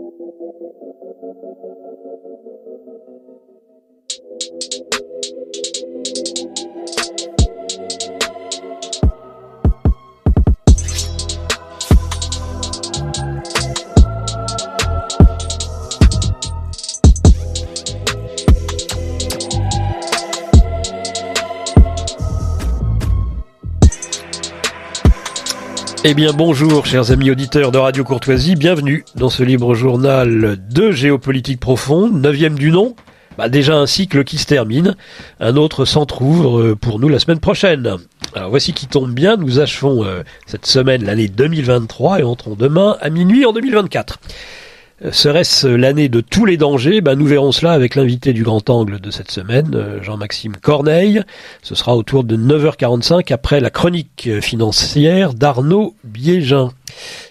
Thank you. Eh bien bonjour chers amis auditeurs de Radio Courtoisie, bienvenue dans ce libre journal de géopolitique profonde, neuvième du nom. Bah déjà un cycle qui se termine, un autre s'entrouvre pour nous la semaine prochaine. Alors voici qui tombe bien, nous achevons euh, cette semaine l'année 2023 et entrons demain à minuit en 2024. Serait-ce l'année de tous les dangers? Ben, Nous verrons cela avec l'invité du grand angle de cette semaine, euh, Jean-Maxime Corneille. Ce sera autour de 9h45 après la chronique financière d'Arnaud Biégin.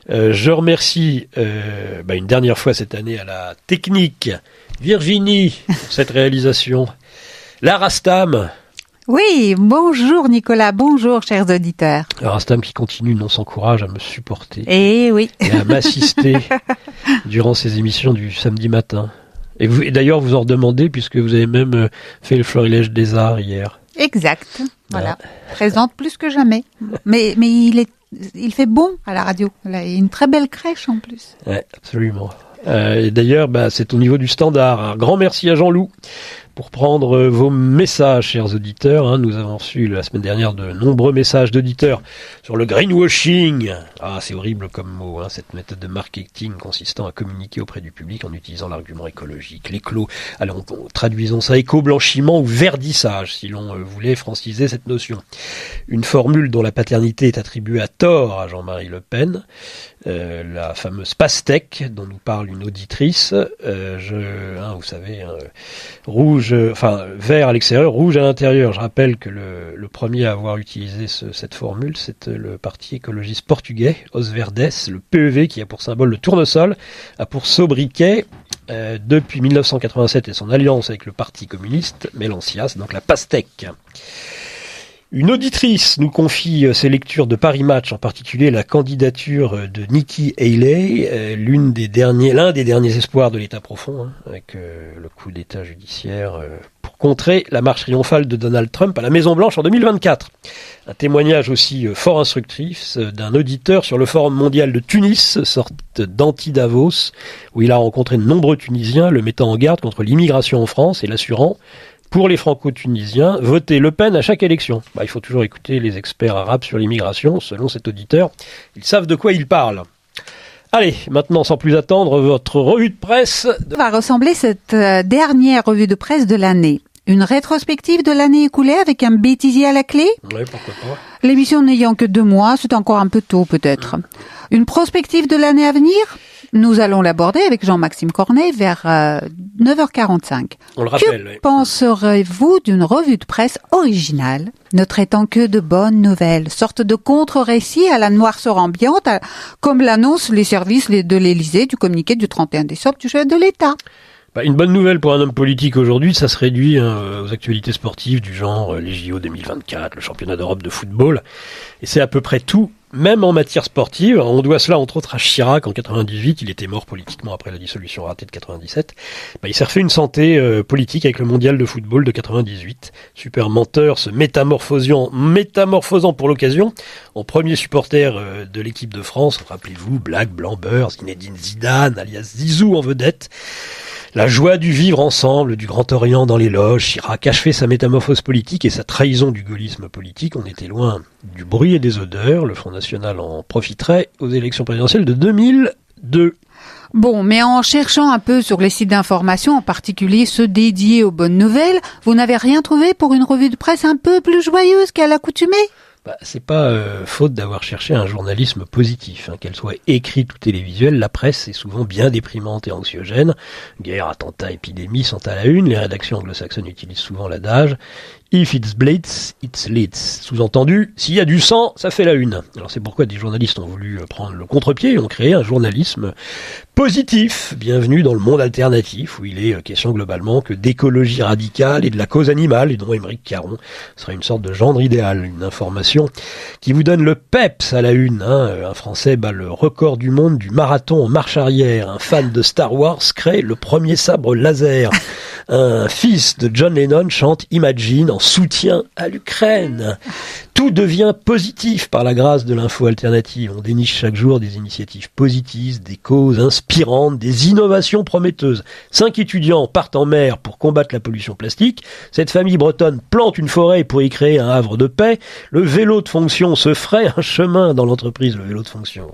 Euh, je remercie euh, ben, une dernière fois cette année à la technique Virginie pour cette réalisation. La Rastam, oui, bonjour Nicolas, bonjour chers auditeurs. Rastam qui continue non sans courage à me supporter. Eh oui. Et à m'assister durant ces émissions du samedi matin. Et, et d'ailleurs, vous en redemandez puisque vous avez même euh, fait le florilège des arts hier. Exact. Voilà. Présente plus que jamais. Mais, mais il est, il fait bon à la radio. Il a une très belle crèche en plus. Ouais, absolument. Euh, et d'ailleurs, bah, c'est au niveau du standard. Un grand merci à Jean-Loup pour prendre euh, vos messages, chers auditeurs. Hein. Nous avons reçu la semaine dernière de nombreux messages d'auditeurs sur le greenwashing. Ah, c'est horrible comme mot, hein, cette méthode de marketing consistant à communiquer auprès du public en utilisant l'argument écologique, l'éclos. Alors, traduisons ça éco-blanchiment ou verdissage, si l'on euh, voulait franciser cette notion. Une formule dont la paternité est attribuée à tort à Jean-Marie Le Pen. Euh, la fameuse pastèque dont nous parle une auditrice. Je, hein, vous savez, rouge, enfin vert à l'extérieur, rouge à l'intérieur. Je rappelle que le, premier à avoir utilisé ce, cette formule, c'est le parti écologiste portugais, Os Verdes, le PEV, qui a pour symbole le tournesol, a pour sobriquet euh, depuis 1987 et son alliance avec le Parti communiste, Mélancias, donc la pastèque. Une auditrice nous confie euh, ses lectures de Paris Match, en particulier la candidature euh, de Nikki Haley, euh, l'un des derniers espoirs de l'État profond, hein, avec le coup d'État judiciaire pour contrer la marche triomphale de Donald Trump à la Maison Blanche en 2024. Un témoignage aussi fort instructif d'un auditeur sur le Forum mondial de Tunis, sorte d'anti-Davos, où il a rencontré de nombreux Tunisiens, le mettant en garde contre l'immigration en France et l'assurant pour les franco-tunisiens, voter Le Pen à chaque élection. Bah, il faut toujours écouter les experts arabes sur l'immigration, selon cet auditeur. Ils savent de quoi ils parlent. Allez, maintenant, sans plus attendre, votre revue de presse. va ressembler cette euh, dernière revue de presse de l'année. Une rétrospective de l'année écoulée avec un bêtisier à la clé Oui, pourquoi pas. L'émission n'ayant que deux mois, c'est encore un peu tôt peut-être. Une prospective de l'année à venir? Nous allons l'aborder avec Jean-Maxime Cornet vers 9h45. Euh, On le rappelle. Que penserez-vous d'une revue de presse originale, ne traitant que de bonnes nouvelles, sorte de contre-récit à la noirceur ambiante, comme l'annoncent les services de l'Élysée du communiqué du 31 décembre du chef de l'État? Bah, une bonne nouvelle pour un homme politique aujourd'hui, ça se réduit hein, aux actualités sportives du genre euh, les JO 2024, le championnat d'Europe de football. Et c'est à peu près tout même en matière sportive, on doit cela entre autres à Chirac en 98, il était mort politiquement après la dissolution ratée de 97. Bah, il s'est refait une santé euh, politique avec le mondial de football de 98. Super menteur, se métamorphosant, métamorphosant pour l'occasion en premier supporter euh, de l'équipe de France. Rappelez-vous, Black, Blanc, Zinedine Zidane, alias Zizou en vedette. La joie du vivre ensemble, du Grand Orient dans les loges, Chirac achevait sa métamorphose politique et sa trahison du gaullisme politique. On était loin du bruit et des odeurs. Le Front National en profiterait aux élections présidentielles de 2002. Bon, mais en cherchant un peu sur les sites d'information, en particulier ceux dédiés aux bonnes nouvelles, vous n'avez rien trouvé pour une revue de presse un peu plus joyeuse qu'à l'accoutumée? Bah, c'est pas euh, faute d'avoir cherché un journalisme positif, hein, qu'elle soit écrite ou télévisuelle. La presse est souvent bien déprimante et anxiogène. Guerre, attentats, épidémies sont à la une. Les rédactions anglo-saxonnes utilisent souvent l'adage If it's blitz, it's leads. Sous-entendu, s'il y a du sang, ça fait la une. Alors c'est pourquoi des journalistes ont voulu prendre le contre-pied et ont créé un journalisme positif. Bienvenue dans le monde alternatif où il est euh, question globalement que d'écologie radicale et de la cause animale et dont Émeric Caron serait une sorte de gendre idéal. Une information qui vous donne le peps à la une. Hein. Un Français bat le record du monde du marathon en marche arrière. Un fan de Star Wars crée le premier sabre laser. Un fils de John Lennon chante Imagine soutien à l'Ukraine. Tout devient positif par la grâce de l'info alternative. On déniche chaque jour des initiatives positives, des causes inspirantes, des innovations prometteuses. Cinq étudiants partent en mer pour combattre la pollution plastique. Cette famille bretonne plante une forêt pour y créer un havre de paix. Le vélo de fonction se ferait un chemin dans l'entreprise, le vélo de fonction.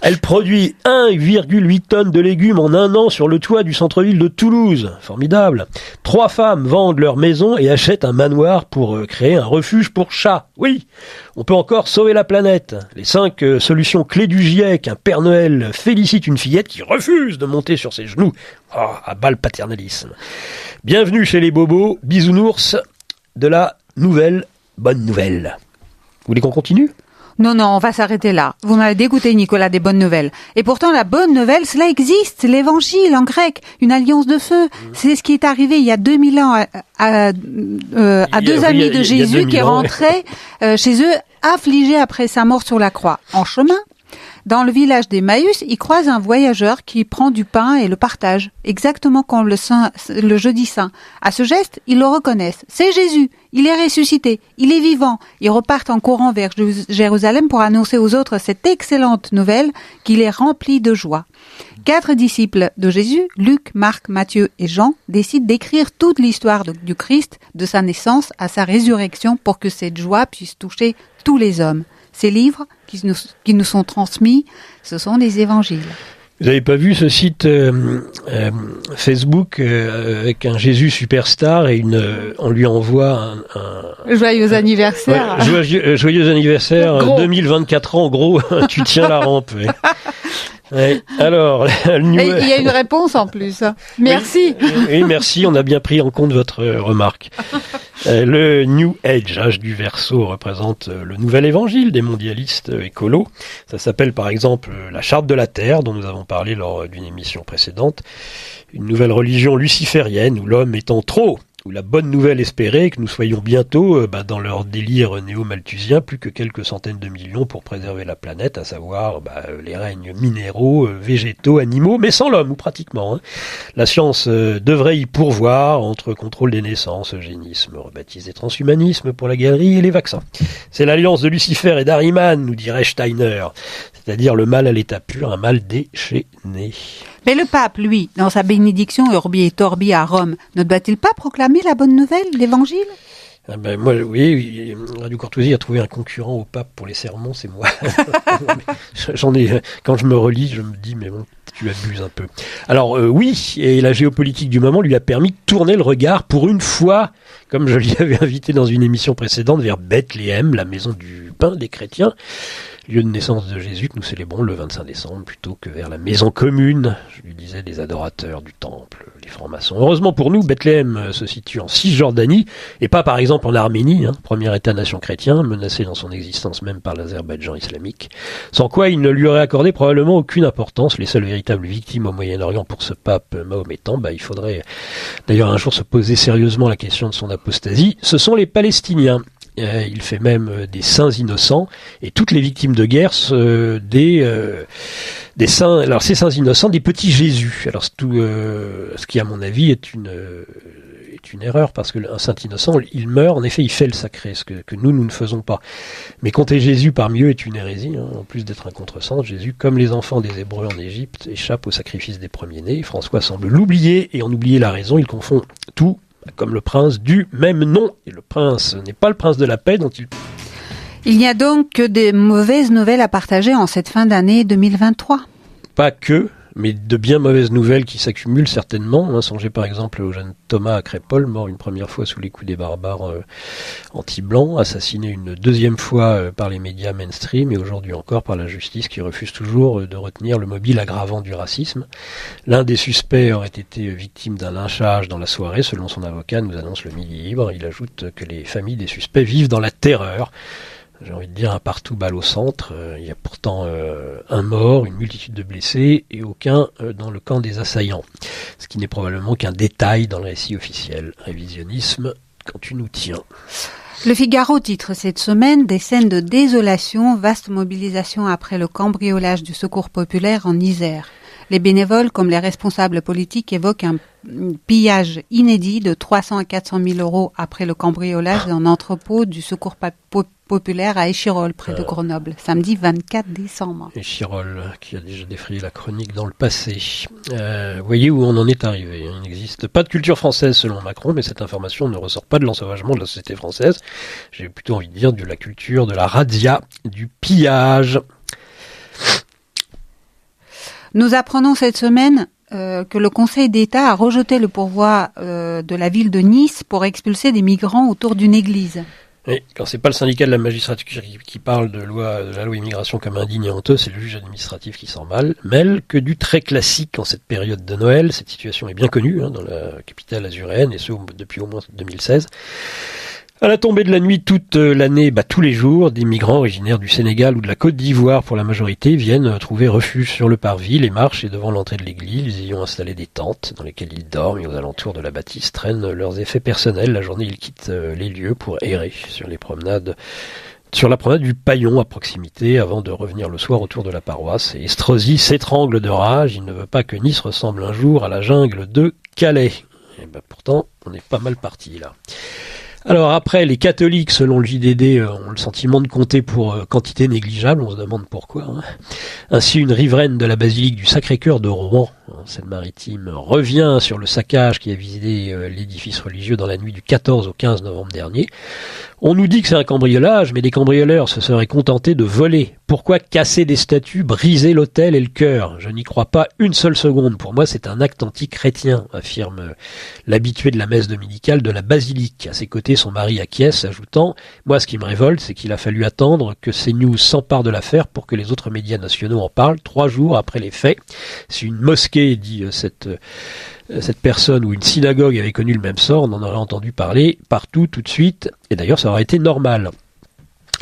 Elle produit 1,8 tonnes de légumes en un an sur le toit du centre-ville de Toulouse. Formidable. Trois femmes vendent leur maison et achètent un manoir pour euh, créer un refuge pour chats. Oui, on peut encore sauver la planète. Les cinq euh, solutions clés du GIEC. Un Père Noël félicite une fillette qui refuse de monter sur ses genoux. Oh, à bas le paternalisme. Bienvenue chez les bobos, bisounours de la nouvelle bonne nouvelle. Vous voulez qu'on continue? Non, non, on va s'arrêter là. Vous m'avez dégoûté, Nicolas, des bonnes nouvelles. Et pourtant, la bonne nouvelle, cela existe. L'évangile en grec, une alliance de feu. Mmh. C'est ce qui est arrivé il y a 2000 ans à, euh, deux amis de Jésus qui rentraient euh, chez eux affligés après sa mort sur la croix. En chemin, dans le village d'Emmaüs, ils croisent un voyageur qui prend du pain et le partage, exactement comme le, le jeudi saint. À ce geste, ils le reconnaissent. C'est Jésus, il est ressuscité, il est vivant. Ils repartent en courant vers Jérusalem pour annoncer aux autres cette excellente nouvelle qu'il est rempli de joie. Quatre disciples de Jésus, Luc, Marc, Matthieu et Jean, décident d'écrire toute l'histoire du Christ, de sa naissance à sa résurrection, pour que cette joie puisse toucher tous les hommes. Ces livres qui nous, qui nous sont transmis, ce sont des évangiles. Vous n'avez pas vu ce site euh, euh, Facebook euh, avec un Jésus superstar et une, on lui envoie un, joyeux anniversaire. joyeux, anniversaire, 2024 ans, gros, tu tiens la rampe. Alors, il y a une réponse en plus. Merci. Oui, merci. On a bien pris en compte votre remarque. Euh, le New Age, âge du verso, représente euh, le nouvel évangile des mondialistes écolos. Ça s'appelle par exemple la Charte de la Terre, dont nous avons parlé lors d'une émission précédente. Une nouvelle religion luciférienne où l'homme étant trop la bonne nouvelle espérée que nous soyons bientôt euh, bah, dans leur délire néo-malthusien plus que quelques centaines de millions pour préserver la planète, à savoir bah, les règnes minéraux, euh, végétaux, animaux, mais sans l'homme, ou pratiquement. Hein. La science euh, devrait y pourvoir entre contrôle des naissances, eugénisme, rebaptisé transhumanisme pour la galerie et les vaccins. C'est l'alliance de Lucifer et d'Ariman, nous dirait Steiner, c'est-à-dire le mal à l'état pur, un mal déchaîné. Mais le pape, lui, dans sa bénédiction Urbi et Torbi à Rome, ne doit-il pas proclamer la bonne nouvelle, l'évangile ah ben moi, oui, Radio Courtoisie a trouvé un concurrent au pape pour les sermons, c'est moi. J'en ai, quand je me relis, je me dis, mais bon, tu abuses un peu. Alors euh, oui, et la géopolitique du moment lui a permis de tourner le regard pour une fois, comme je l'y avais invité dans une émission précédente, vers Bethléem, la maison du pain des chrétiens lieu de naissance de Jésus que nous célébrons le 25 décembre plutôt que vers la maison commune, je lui disais, des adorateurs du temple, les francs-maçons. Heureusement pour nous, Bethléem euh, se situe en Cisjordanie et pas par exemple en Arménie, hein, premier État-nation chrétien, menacé dans son existence même par l'Azerbaïdjan islamique, sans quoi il ne lui aurait accordé probablement aucune importance. Les seules véritables victimes au Moyen-Orient pour ce pape mahométan, bah, il faudrait d'ailleurs un jour se poser sérieusement la question de son apostasie, ce sont les Palestiniens. Euh, il fait même euh, des saints innocents et toutes les victimes de guerre des euh, des saints. Alors ces saints innocents, des petits Jésus. Alors tout, ce qui à mon avis est une erreur parce que un saint innocent, il meurt. En effet, il fait le sacré, ce que, que nous nous ne faisons pas. Mais compter Jésus parmi eux est une hérésie. Hein. En plus d'être un contresens, Jésus, comme les enfants des Hébreux en Égypte, échappe au sacrifice des premiers-nés. François semble l'oublier et en oublier la raison. Il confond tout comme le prince du même nom. Et le prince n'est pas le prince de la paix dont il... Il n'y a donc que des mauvaises nouvelles à partager en cette fin d'année 2023 Pas que, mais de bien mauvaises nouvelles qui s'accumulent certainement. Hein, songez par exemple au jeune Thomas à Crépol, mort une première fois sous les coups des barbares euh, anti-blancs, assassiné une deuxième fois euh, par les médias mainstream et aujourd'hui encore par la justice qui refuse toujours euh, de retenir le mobile aggravant du racisme. L'un des suspects aurait été victime d'un lynchage dans la soirée, selon son avocat, nous annonce le Midi Libre. Il ajoute que les familles des suspects vivent dans la terreur j'ai envie de dire un partout balle au centre. Euh, il y a pourtant euh, un mort, une multitude de blessés et aucun euh, dans le camp des assaillants. Ce qui n'est probablement qu'un détail dans le récit officiel. Révisionnisme quand tu nous tiens. Le Figaro titre cette semaine des scènes de désolation, vaste mobilisation après le cambriolage du secours populaire en Isère. Les bénévoles, comme les responsables politiques, évoquent un pillage inédit de 300 à 400 000 euros après le cambriolage d'un entrepôt du secours populaire à Échirol, près de euh. Grenoble, samedi 24 décembre. Échirol, qui a déjà défrayé la chronique dans le passé. Euh, voyez où on en est arrivé. Il n'existe pas de culture française selon Macron, mais cette information ne ressort pas de l'ensauvagement de la société française. J'ai plutôt envie de dire de la culture de la radia, du pillage. Nous apprenons cette semaine euh, que le Conseil d'État a rejeté le pourvoi euh, de la ville de Nice pour expulser des migrants autour d'une église. Et quand c'est pas le syndicat de la magistrature qui, parle de, loi, de la loi immigration comme indigne et honteux, c'est le juge administratif qui s'en mêle, que du très classique en cette période de Noël. Cette situation est bien connue hein, dans la capitale azuréenne, et ce depuis au moins 2016. À la tombée de la nuit toute l'année, bah, tous les jours, des migrants originaires du Sénégal ou de la Côte d'Ivoire pour la majorité viennent trouver refuge sur le parvis, les marches et devant l'entrée de l'église. Ils y ont installé des tentes dans lesquelles ils dorment et aux alentours de la bâtisse traînent leurs effets personnels. La journée, ils quittent euh, les lieux pour errer sur les promenades sur la promenade du Paillon à proximité avant de revenir le soir autour de la paroisse. Et Estrosi s'étrangle de rage. Il ne veut pas que Nice ressemble un jour à la jungle de Calais. Et ben pourtant, on est pas mal parti là. Alors après, les catholiques, selon le JDD, euh, ont le sentiment de compter pour euh, quantité négligeable, on se demande pourquoi. Hein. Ainsi, une riveraine de la basilique du Sacré-Cœur de Rouen, hein, Seine-Maritime, revient sur le saccage qui a visité euh, l'édifice religieux dans la nuit du 14 au 15 novembre dernier. On nous dit que c'est un cambriolage, mais les cambrioleurs se seraient contentés de voler. Pourquoi casser des statues, briser l'autel et le cœur? Je n'y crois pas une seule seconde. Pour moi, c'est un acte anti-chrétien, affirme l'habitué de la messe dominicale de la basilique. À ses côtés, son mari acquiesce, ajoutant Moi, ce qui me révolte, c'est qu'il a fallu attendre que CNews s'empare de l'affaire pour que les autres médias nationaux en parlent, trois jours après les faits. Si une mosquée, dit euh, cette euh, cette personne ou une synagogue avait connu le même sort, on en aurait entendu parler partout tout de suite, et d'ailleurs ça aurait été normal.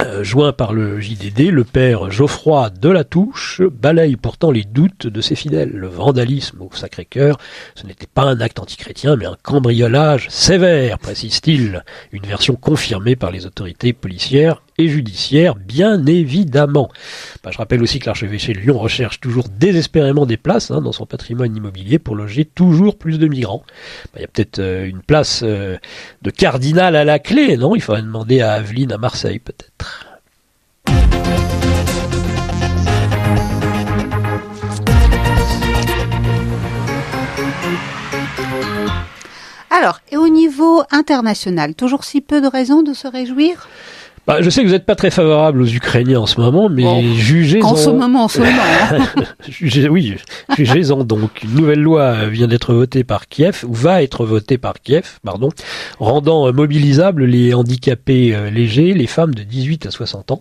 Euh, joint par le JDD, le père Geoffroy de balaye pourtant les doutes de ses fidèles. Le vandalisme au Sacré-Cœur, ce n'était pas un acte antichrétien, mais un cambriolage sévère, précise-t-il, une version confirmée par les autorités policières et judiciaire, bien évidemment. Bah, je rappelle aussi que l'archevêché de Lyon recherche toujours désespérément des places hein, dans son patrimoine immobilier pour loger toujours plus de migrants. Bah, il y a peut-être euh, une place euh, de cardinal à la clé, non? Il faudrait demander à Aveline à Marseille peut-être. Alors, et au niveau international, toujours si peu de raisons de se réjouir? Bah, je sais que vous n'êtes pas très favorable aux Ukrainiens en ce moment, mais jugez-en. En ce moment seulement. Hein. jugez, oui, jugez-en donc. Une nouvelle loi vient d'être votée par Kiev, ou va être votée par Kiev, pardon, rendant mobilisables les handicapés euh, légers, les femmes de 18 à 60 ans.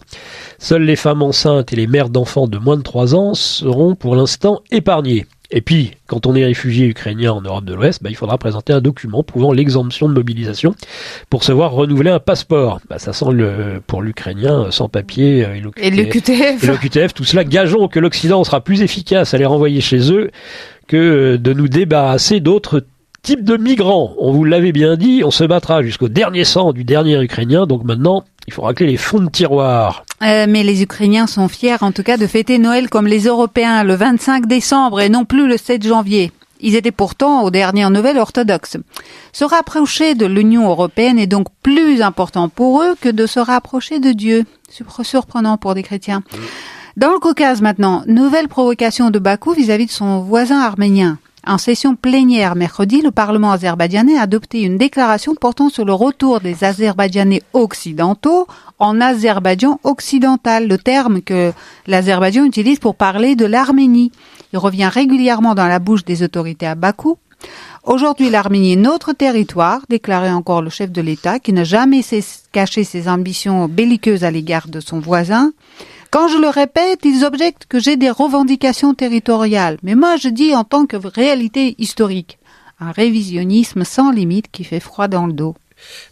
Seules les femmes enceintes et les mères d'enfants de moins de 3 ans seront pour l'instant épargnées. Et puis, quand on est réfugié ukrainien en Europe de l'Ouest, bah, il faudra présenter un document prouvant l'exemption de mobilisation pour se voir renouveler un passeport. Bah, ça sent le, pour l'Ukrainien sans papier euh, et le QTF. Et le QTF, tout cela. Gageons que l'Occident sera plus efficace à les renvoyer chez eux que de nous débarrasser d'autres types de migrants. On vous l'avait bien dit, on se battra jusqu'au dernier sang du dernier Ukrainien. Donc maintenant, il faut racler les fonds de tiroir. Euh, mais les Ukrainiens sont fiers en tout cas de fêter Noël comme les Européens le 25 décembre et non plus le 7 janvier. Ils étaient pourtant aux dernières nouvelles orthodoxes. Se rapprocher de l'Union européenne est donc plus important pour eux que de se rapprocher de Dieu. Surprenant pour des chrétiens. Dans le Caucase maintenant, nouvelle provocation de Bakou vis-à-vis -vis de son voisin arménien. En session plénière mercredi, le Parlement azerbaïdjanais a adopté une déclaration portant sur le retour des Azerbaïdjanais occidentaux en Azerbaïdjan occidental, le terme que l'Azerbaïdjan utilise pour parler de l'Arménie. Il revient régulièrement dans la bouche des autorités à Bakou. Aujourd'hui, l'Arménie est notre territoire, déclarait encore le chef de l'État, qui n'a jamais caché ses ambitions belliqueuses à l'égard de son voisin. Quand je le répète, ils objectent que j'ai des revendications territoriales, mais moi je dis en tant que réalité historique, un révisionnisme sans limite qui fait froid dans le dos.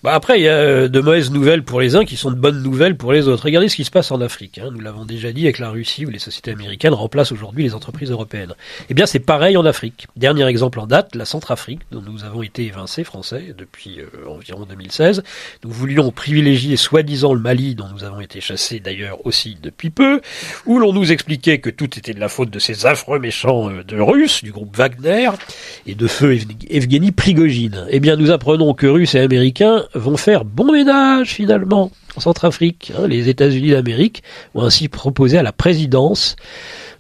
Bah après, il y a euh, de mauvaises nouvelles pour les uns qui sont de bonnes nouvelles pour les autres. Regardez ce qui se passe en Afrique. Hein. Nous l'avons déjà dit avec la Russie où les sociétés américaines remplacent aujourd'hui les entreprises européennes. Eh bien, c'est pareil en Afrique. Dernier exemple en date, la Centrafrique, dont nous avons été évincés, français, depuis euh, environ 2016. Nous voulions privilégier soi-disant le Mali, dont nous avons été chassés d'ailleurs aussi depuis peu, où l'on nous expliquait que tout était de la faute de ces affreux méchants euh, de Russes, du groupe Wagner, et de feu Evgeny Prigogine. Eh bien, nous apprenons que Russes et Américains vont faire bon ménage finalement en Centrafrique. Hein. les États-Unis d'Amérique ont ainsi proposé à la présidence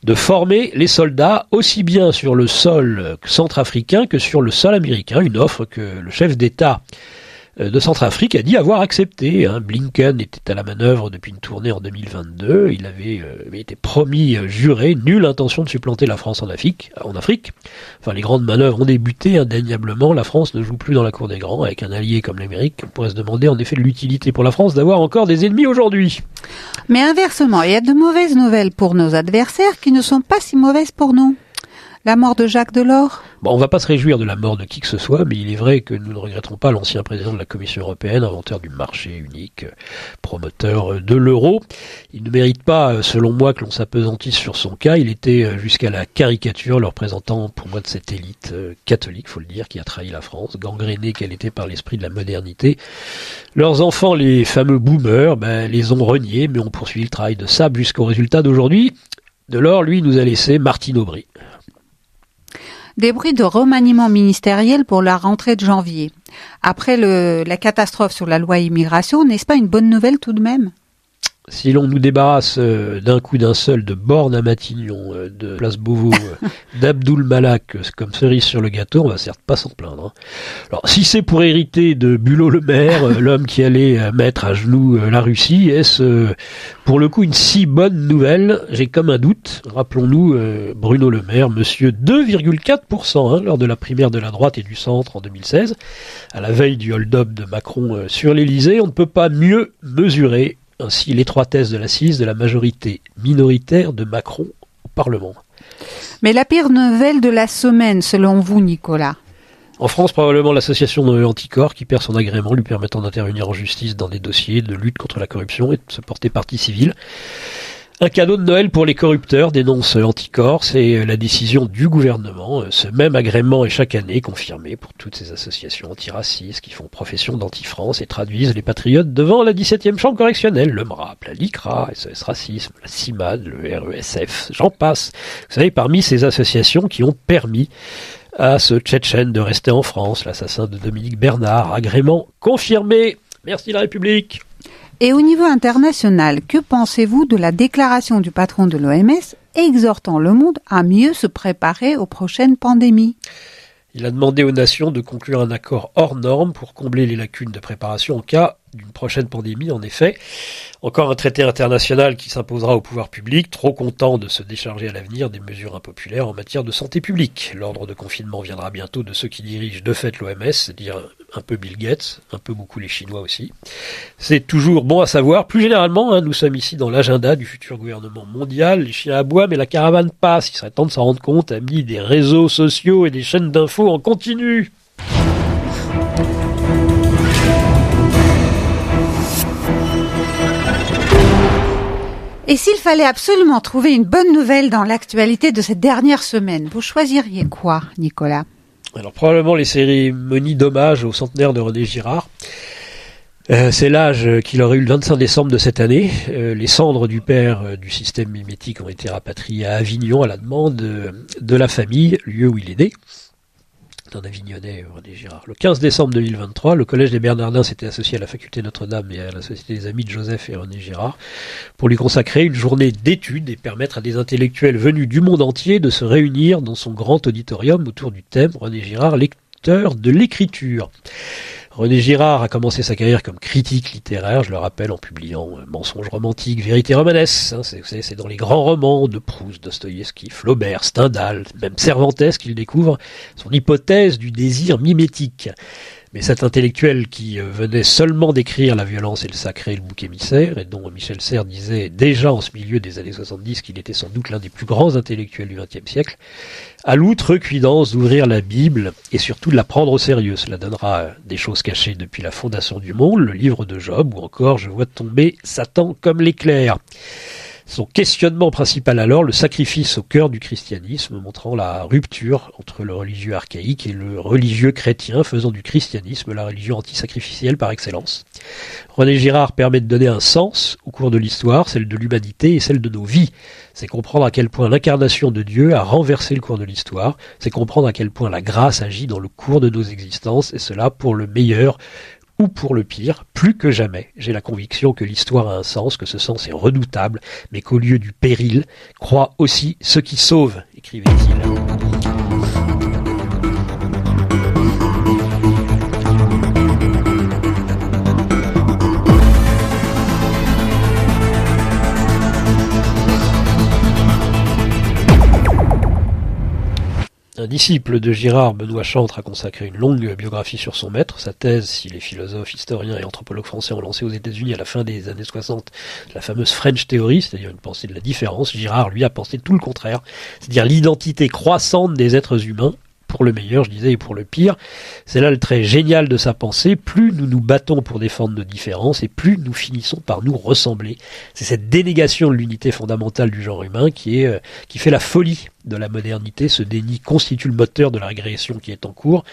de former les soldats aussi bien sur le sol centrafricain que sur le sol américain, une offre que le chef d'État de Centrafrique a dit avoir accepté. Hein. Blinken était à la manœuvre depuis une tournée en 2022. Il avait, euh, été promis, euh, juré, nulle intention de supplanter la France en Afrique, en Afrique. Enfin, les grandes manœuvres ont débuté indéniablement. La France ne joue plus dans la cour des grands. Avec un allié comme l'Amérique, on pourrait se demander en effet de l'utilité pour la France d'avoir encore des ennemis aujourd'hui. Mais inversement, il y a de mauvaises nouvelles pour nos adversaires qui ne sont pas si mauvaises pour nous. La mort de Jacques Delors? On va pas se réjouir de la mort de qui que ce soit, mais il est vrai que nous ne regretterons pas l'ancien président de la Commission européenne, inventeur du marché unique, promoteur de l'euro. Il ne mérite pas, selon moi, que l'on s'apesantisse sur son cas. Il était euh, jusqu'à la caricature le représentant pour moi de cette élite euh, catholique, faut le dire, qui a trahi la France, gangrénée qu'elle était par l'esprit de la modernité. Leurs enfants, les fameux boomers, ben, les ont reniés, mais ont poursuivi le travail de sable jusqu'au résultat d'aujourd'hui. Delors, lui, nous a laissé Martine Aubry. Des bruits de remaniement ministériel pour la rentrée de janvier. Après le, la catastrophe sur la loi immigration, n'est-ce pas une bonne nouvelle tout de même? Si l'on nous débarrasse euh, d'un coup d'un seul de Borne à Matignon, euh, de Place Beauvau, euh, d'Abdoul Malak comme cerise sur le gâteau, on va certes pas s'en plaindre. Hein. Alors si c'est pour hériter de Bulot le maire, l'homme qui allait mettre à genoux la Russie, est-ce pour le coup une si bonne nouvelle? J'ai comme un doute. Rappelons-nous Bruno le maire, monsieur 2,4% hein, lors de la primaire de la droite et du centre en 2016, à la veille du hold-up de Macron sur l'Elysée, on ne peut pas mieux mesurer ainsi l'étroitesse de l'assise de la majorité minoritaire de Macron au Parlement. Mais la pire nouvelle de la semaine, selon vous, Nicolas? En France, probablement l'association Anticorps qui perd son agrément lui permettant d'intervenir en justice dans des dossiers de lutte contre la corruption et de se porter partie civile. Un cadeau de Noël pour les corrupteurs, dénonce Anticor, c'est la décision du gouvernement. Ce même agrément est chaque année confirmé pour toutes ces associations antiracistes qui font profession d'anti-France et traduisent les patriotes devant la 17e chambre correctionnelle, le MRAP, la LICRA, SOS Racisme, la CIMAD, le RESF, j'en passe. Vous savez, parmi ces associations qui ont permis à ce Tchétchène de rester en France, l'assassin de Dominique Bernard, agrément confirmé. Merci la République. Et au niveau international, que pensez-vous de la déclaration du patron de l'OMS exhortant le monde à mieux se préparer aux prochaines pandémies? Il a demandé aux nations de conclure un accord hors norme pour combler les lacunes de préparation en cas d'une prochaine pandémie, en effet. Encore un traité international qui s'imposera au pouvoir public, trop content de se décharger à l'avenir des mesures impopulaires en matière de santé publique. L'ordre de confinement viendra bientôt de ceux qui dirigent de fait l'OMS, c'est-à-dire un peu Bill Gates, un peu beaucoup les Chinois aussi. C'est toujours bon à savoir. Plus généralement, hein, nous sommes ici dans l'agenda du futur gouvernement mondial. Les chiens aboient, mais la caravane passe. Il serait temps de s'en rendre compte, amis des réseaux sociaux et des chaînes d'infos en continu. Et s'il fallait absolument trouver une bonne nouvelle dans l'actualité de cette dernière semaine, vous choisiriez quoi, Nicolas? Alors probablement les cérémonies d'hommage au centenaire de René Girard. Euh, c'est l'âge qu'il aurait eu le 25 décembre de cette année. Euh, les cendres du père euh, du système mimétique ont été rapatriées à Avignon à la demande de la famille, lieu où il est né un Avignonnais, René Girard. Le 15 décembre 2023, le Collège des Bernardins s'était associé à la Faculté Notre-Dame et à la Société des Amis de Joseph et René Girard pour lui consacrer une journée d'études et permettre à des intellectuels venus du monde entier de se réunir dans son grand auditorium autour du thème René Girard, lecteur de l'écriture. René Girard a commencé sa carrière comme critique littéraire, je le rappelle, en publiant euh, Mensonges romantiques, Vérité romanesque. Hein, c'est dans les grands romans de Proust, Dostoïevski, Flaubert, Stendhal, même Cervantes qu'il découvre son hypothèse du désir mimétique. Mais cet intellectuel qui euh, venait seulement d'écrire La violence et le sacré, le bouc émissaire, et dont Michel Serres disait déjà en ce milieu des années 70 qu'il était sans doute l'un des plus grands intellectuels du XXe siècle, a l'outre cuidance d'ouvrir la Bible et surtout de la prendre au sérieux. Cela donnera euh, des choses cachées depuis la fondation du monde, le livre de Job, ou encore Je vois tomber Satan comme l'éclair. Son questionnement principal alors, le sacrifice au cœur du christianisme, montrant la rupture entre le religieux archaïque et le religieux chrétien, faisant du christianisme la religion antisacrificielle par excellence. René Girard permet de donner un sens au cours de l'histoire, celle de l'humanité et celle de nos vies. C'est comprendre à quel point l'incarnation de Dieu a renversé le cours de l'histoire, c'est comprendre à quel point la grâce agit dans le cours de nos existences, et cela pour le meilleur ou pour le pire, plus que jamais, j'ai la conviction que l'histoire a un sens, que ce sens est redoutable, mais qu'au lieu du péril, croit aussi ce qui sauve, écrivait-il. Un disciple de Girard, Benoît Chantre, a consacré une longue biographie sur son maître. Sa thèse, si les philosophes, historiens et anthropologues français ont lancé aux États-Unis à la fin des années 60 la fameuse French Theory, c'est-à-dire une pensée de la différence, Girard, lui, a pensé tout le contraire, c'est-à-dire l'identité croissante des êtres humains pour le meilleur, je disais, et pour le pire. C'est là le trait génial de sa pensée. Plus nous nous battons pour défendre nos différences, et plus nous finissons par nous ressembler. C'est cette dénégation de l'unité fondamentale du genre humain qui est, euh, qui fait la folie de la modernité. Ce déni constitue le moteur de la régression qui est en cours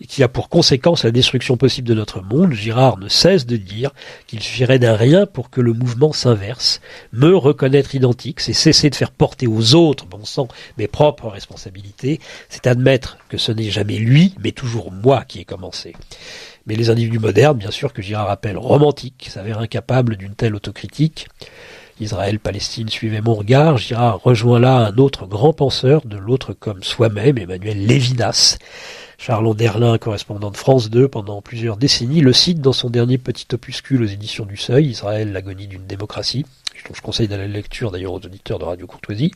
et qui a pour conséquence la destruction possible de notre monde, Girard ne cesse de dire qu'il suffirait d'un rien pour que le mouvement s'inverse. Me reconnaître identique, c'est cesser de faire porter aux autres, bon sang, mes propres responsabilités, c'est admettre que ce n'est jamais lui, mais toujours moi qui ai commencé. Mais les individus modernes, bien sûr, que Girard appelle romantiques, s'avèrent incapables d'une telle autocritique. Israël-Palestine suivait mon regard, Girard rejoint là un autre grand penseur, de l'autre comme soi-même, Emmanuel Lévinas, Charles Derlin, correspondant de France 2 pendant plusieurs décennies, le cite dans son dernier petit opuscule aux éditions du Seuil, Israël, l'agonie d'une démocratie, dont je conseille d'aller la lecture d'ailleurs aux auditeurs de Radio Courtoisie.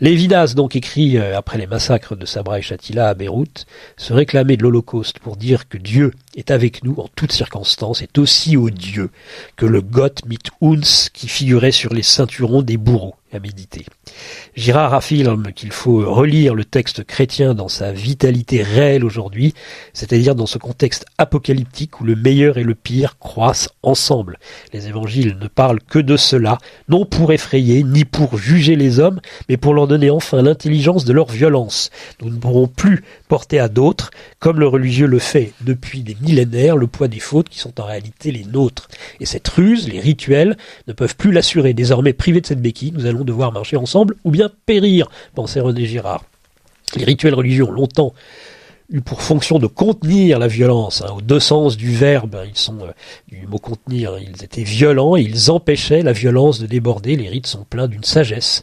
Lévinas, donc écrit euh, après les massacres de Sabra et Shatila à Beyrouth, se réclamait de l'Holocauste pour dire que Dieu est avec nous en toutes circonstances, est aussi odieux que le Gott mit uns qui figurait sur les ceinturons des bourreaux méditer. Girard affirme qu'il faut relire le texte chrétien dans sa vitalité réelle aujourd'hui, c'est-à-dire dans ce contexte apocalyptique où le meilleur et le pire croissent ensemble. Les évangiles ne parlent que de cela, non pour effrayer, ni pour juger les hommes, mais pour leur donner enfin l'intelligence de leur violence. Nous ne pourrons plus porter à d'autres, comme le religieux le fait depuis des millénaires, le poids des fautes qui sont en réalité les nôtres. Et cette ruse, les rituels, ne peuvent plus l'assurer. Désormais privés de cette béquille, nous allons devoir marcher ensemble ou bien périr, pensait René Girard. Les rituels religieux ont longtemps eu pour fonction de contenir la violence, hein, aux deux sens du verbe, ils sont euh, du mot contenir, ils étaient violents et ils empêchaient la violence de déborder, les rites sont pleins d'une sagesse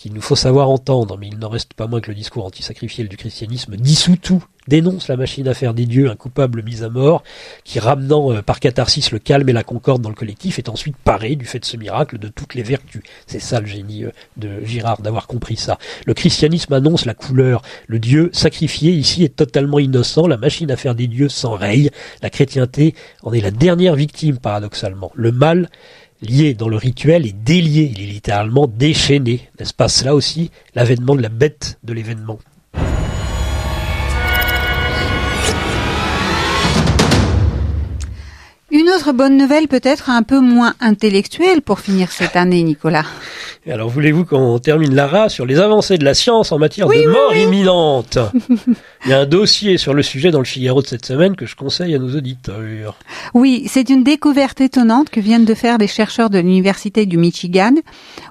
qu'il nous faut savoir entendre, mais il n'en reste pas moins que le discours antisacrifiel du christianisme dissout tout, dénonce la machine à faire des dieux, un coupable mis à mort, qui ramenant euh, par catharsis le calme et la concorde dans le collectif, est ensuite paré du fait de ce miracle de toutes les vertus. C'est ça le génie euh, de Girard, d'avoir compris ça. Le christianisme annonce la couleur. Le dieu sacrifié ici est totalement innocent, la machine à faire des dieux s'enraye, la chrétienté en est la dernière victime paradoxalement. Le mal lié dans le rituel est délié, il est littéralement déchaîné. N'est-ce pas? Cela aussi l'avènement de la bête de l'événement Une autre bonne nouvelle peut-être un peu moins intellectuelle pour finir cette année, Nicolas. Et alors voulez-vous qu'on termine Lara sur les avancées de la science en matière de mort imminente? Il y a un dossier sur le sujet dans le Figaro de cette semaine que je conseille à nos auditeurs. Oui, c'est une découverte étonnante que viennent de faire les chercheurs de l'Université du Michigan.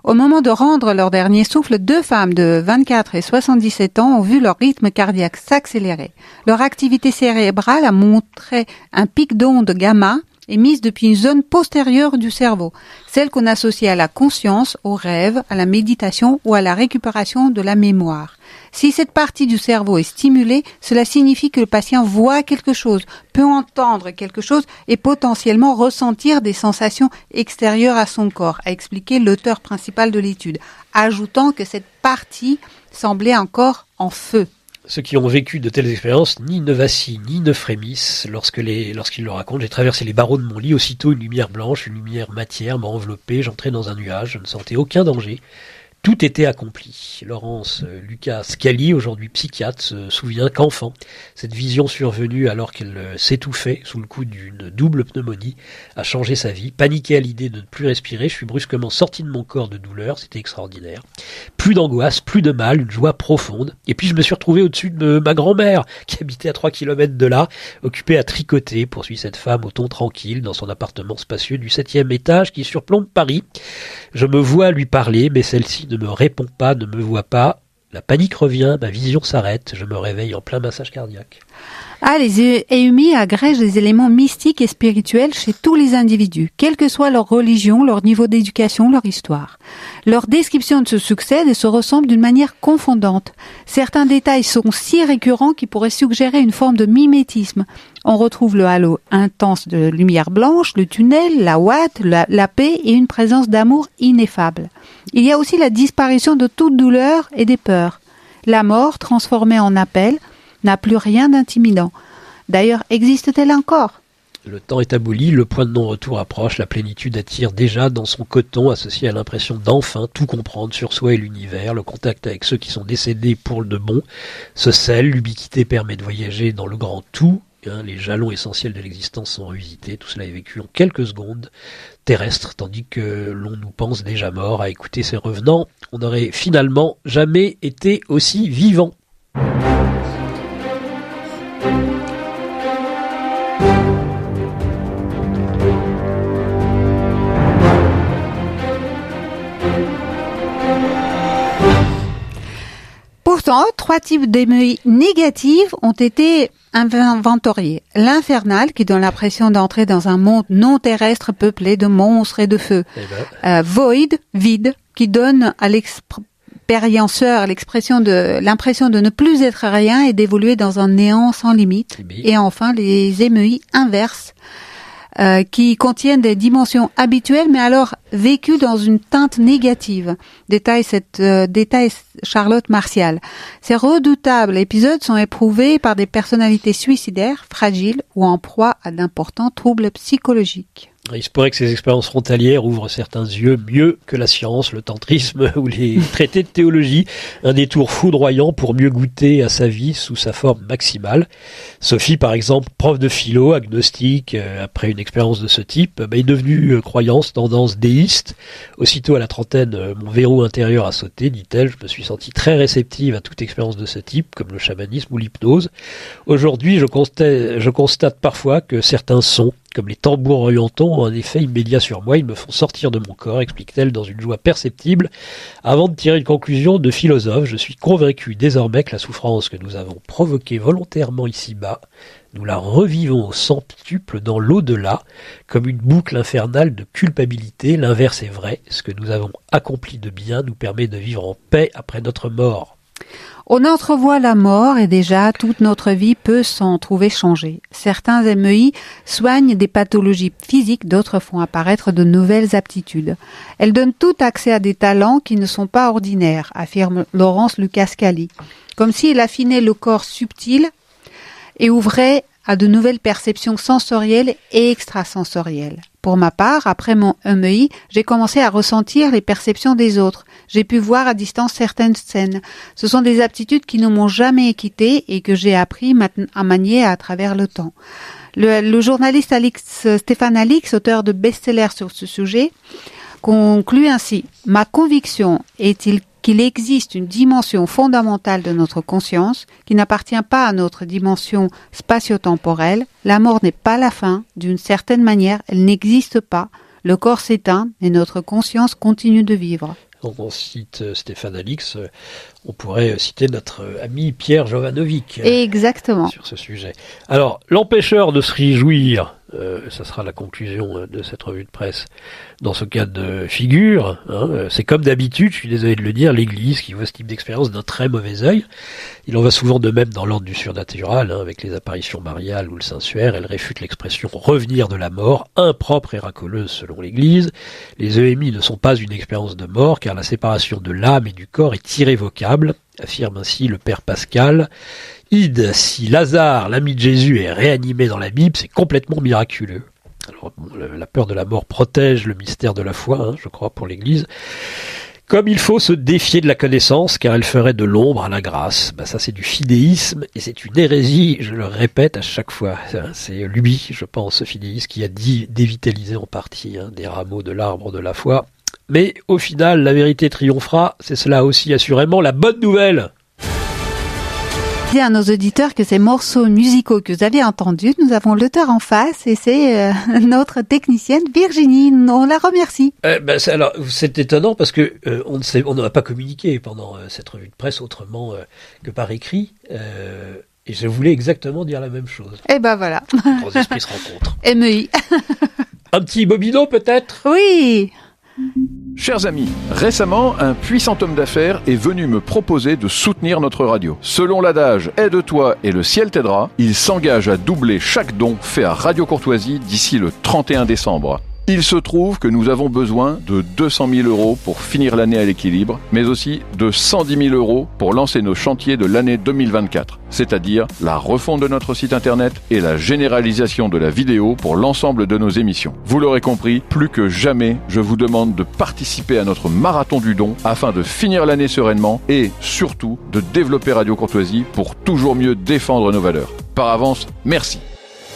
Au moment de rendre leur dernier souffle, deux femmes de 24 et 77 ans ont vu leur rythme cardiaque s'accélérer. Leur activité cérébrale a montré un pic d'onde gamma émise depuis une zone postérieure du cerveau, celle qu'on associe à la conscience, au rêve, à la méditation ou à la récupération de la mémoire. Si cette partie du cerveau est stimulée, cela signifie que le patient voit quelque chose, peut entendre quelque chose et potentiellement ressentir des sensations extérieures à son corps, a expliqué l'auteur principal de l'étude, ajoutant que cette partie semblait encore en feu. Ceux qui ont vécu de telles expériences ni ne vacillent ni ne frémissent lorsqu'ils le racontent. J'ai traversé les barreaux de mon lit, aussitôt une lumière blanche, une lumière matière m'a enveloppé, j'entrais dans un nuage, je ne sentais aucun danger. Tout était accompli. Laurence euh, Lucas Scali, aujourd'hui psychiatre, se souvient qu'enfant, cette vision survenue alors qu'elle euh, s'étouffait sous le coup d'une double pneumonie a changé sa vie. Paniqué à l'idée de ne plus respirer, je suis brusquement sorti de mon corps de douleur, c'était extraordinaire. Plus d'angoisse, plus de mal, une joie profonde. Et puis je me suis retrouvé au-dessus de ma grand-mère, qui habitait à trois kilomètres de là, occupée à tricoter, poursuit cette femme au ton tranquille, dans son appartement spacieux du septième étage qui surplombe Paris. Je me vois lui parler, mais celle-ci ne me répond pas, ne me voit pas. La panique revient, ma vision s'arrête, je me réveille en plein massage cardiaque. Ah, les Eumi agrègent des éléments mystiques et spirituels chez tous les individus, quelle que soit leur religion, leur niveau d'éducation, leur histoire. Leurs descriptions se succèdent et se ressemblent d'une manière confondante. Certains détails sont si récurrents qu'ils pourraient suggérer une forme de mimétisme. On retrouve le halo intense de lumière blanche, le tunnel, la ouate, la, la paix et une présence d'amour ineffable. Il y a aussi la disparition de toute douleur et des peurs. La mort, transformée en appel, n'a plus rien d'intimidant. D'ailleurs, existe-t-elle encore? Le temps est aboli, le point de non-retour approche, la plénitude attire déjà dans son coton, associé à l'impression d'enfin tout comprendre sur soi et l'univers, le contact avec ceux qui sont décédés pour le bon se scelle, l'ubiquité permet de voyager dans le grand tout, hein, les jalons essentiels de l'existence sont revisités, tout cela est vécu en quelques secondes terrestres, tandis que l'on nous pense déjà mort à écouter ces revenants, on n'aurait finalement jamais été aussi vivant. Pourtant, trois types d'émeilles négatives ont été inventoriés. L'infernal, qui donne l'impression d'entrer dans un monde non terrestre peuplé de monstres et de feu. Eh ben, Euh, void, vide, qui donne à l'expérienceur l'expression de l'impression de ne plus être rien et d'évoluer dans un néant sans limite. eh Et enfin, les émeilles inverses, euh, qui contiennent des dimensions habituelles, mais alors vécues dans une teinte négative. Détaille cette euh, détaille Charlotte Martial. Ces redoutables épisodes sont éprouvés par des personnalités suicidaires, fragiles ou en proie à d'importants troubles psychologiques. Il se pourrait que ces expériences frontalières ouvrent certains yeux mieux que la science, le tantrisme ou les traités de théologie, un détour foudroyant pour mieux goûter à sa vie sous sa forme maximale. Sophie, par exemple, prof de philo, agnostique, euh, après une expérience de ce type, bah, est devenue euh, croyance, tendance déiste. Aussitôt à la trentaine, euh, mon verrou intérieur a sauté, dit-elle, je me suis sentie très réceptive à toute expérience de ce type, comme le chamanisme ou l'hypnose. Aujourd'hui, je constate, je constate parfois que certains sons, comme les tambours orientaux, ont un effet immédiat sur moi. Ils me font sortir de mon corps, explique-t-elle dans une joie perceptible. Avant de tirer une conclusion de philosophe, je suis convaincu désormais que la souffrance que nous avons provoquée volontairement ici-bas, nous la revivons au centuple dans l'au-delà, comme une boucle infernale de culpabilité. L'inverse est vrai. Ce que nous avons accompli de bien nous permet de vivre en paix après notre mort. On entrevoit la mort et déjà toute notre vie peut s'en trouver changée. Certains MEI soignent des pathologies physiques, d'autres font apparaître de nouvelles aptitudes. Elles donnent tout accès à des talents qui ne sont pas ordinaires, affirme Laurence Lucas-Cali, comme s'il affinait le corps subtil et ouvrait à de nouvelles perceptions sensorielles et extrasensorielles. Pour ma part, après mon MEI, j'ai commencé à ressentir les perceptions des autres. J'ai pu voir à distance certaines scènes. Ce sont des aptitudes qui ne m'ont jamais quitté et que j'ai appris à manier à travers le temps. Le, journaliste Stéphane Alix, auteur de best-sellers sur ce sujet, conclut ainsi Ma conviction est-il qu'il existe une dimension fondamentale de notre conscience qui n'appartient pas à notre dimension spatio-temporelle. La mort n'est pas la fin, d'une certaine manière, elle n'existe pas. Le corps s'éteint et notre conscience continue de vivre. On cite euh, Stéphane Alix, euh, on pourrait citer notre euh, ami Pierre Jovanovic Exactement. sur ce sujet. Alors, l'empêcheur de se réjouir euh, ça sera la conclusion euh, de cette revue de presse, dans ce cas de figure. Hein, euh, c'est comme d'habitude, je suis désolé de le dire, l'Église qui voit ce type d'expérience d'un très mauvais œil. Il en va souvent de même dans l'ordre du surnatural, hein, avec les apparitions mariales ou le sensuaire. Elle réfute l'expression revenir de la mort, impropre et racoleuse selon l'Église. Les EMI ne sont pas une expérience de mort, car la séparation de l'âme et du corps est irrévocable, affirme ainsi le Père Pascal. Id, si Lazare, l'ami de Jésus, est réanimé dans la Bible, c'est complètement miraculeux. Alors, la peur de la mort protège le mystère de la foi, hein, je crois, pour l'Église. Comme il faut se défier de la connaissance, car elle ferait de l'ombre à la grâce. Ben, ça, c'est du fidéisme, et c'est une hérésie, je le répète à chaque fois. C'est lui, je pense, ce qui a dit dévitaliser en partie hein, des rameaux de l'arbre de la foi. Mais au final, la vérité triomphera, c'est cela aussi assurément la bonne nouvelle dire à nos auditeurs que ces morceaux musicaux que vous avez entendus, nous avons l'auteur en face et c'est euh, notre technicienne Virginie. On la remercie. Euh, ben, c'est, alors c'est étonnant parce que euh, on ne on n'a pas communiqué pendant euh, cette revue de presse autrement que par écrit. et je voulais exactement dire la même chose. Et eh ben voilà. Nos esprits se rencontrent. MEI. Un petit bobino peut-être? Oui. Chers amis, récemment, un puissant homme d'affaires est venu me proposer de soutenir notre radio. Selon l'adage Aide-toi et le ciel t'aidera, il s'engage à doubler chaque don fait à Radio Courtoisie d'ici le 31 décembre. Il se trouve que nous avons besoin de 200 000 euros pour finir l'année à l'équilibre, mais aussi de 110 000 euros pour lancer nos chantiers de l'année 2024, c'est-à-dire la refonte de notre site internet et la généralisation de la vidéo pour l'ensemble de nos émissions. Vous l'aurez compris, plus que jamais, je vous demande de participer à notre marathon du don afin de finir l'année sereinement et surtout de développer Radio Courtoisie pour toujours mieux défendre nos valeurs. Par avance, merci.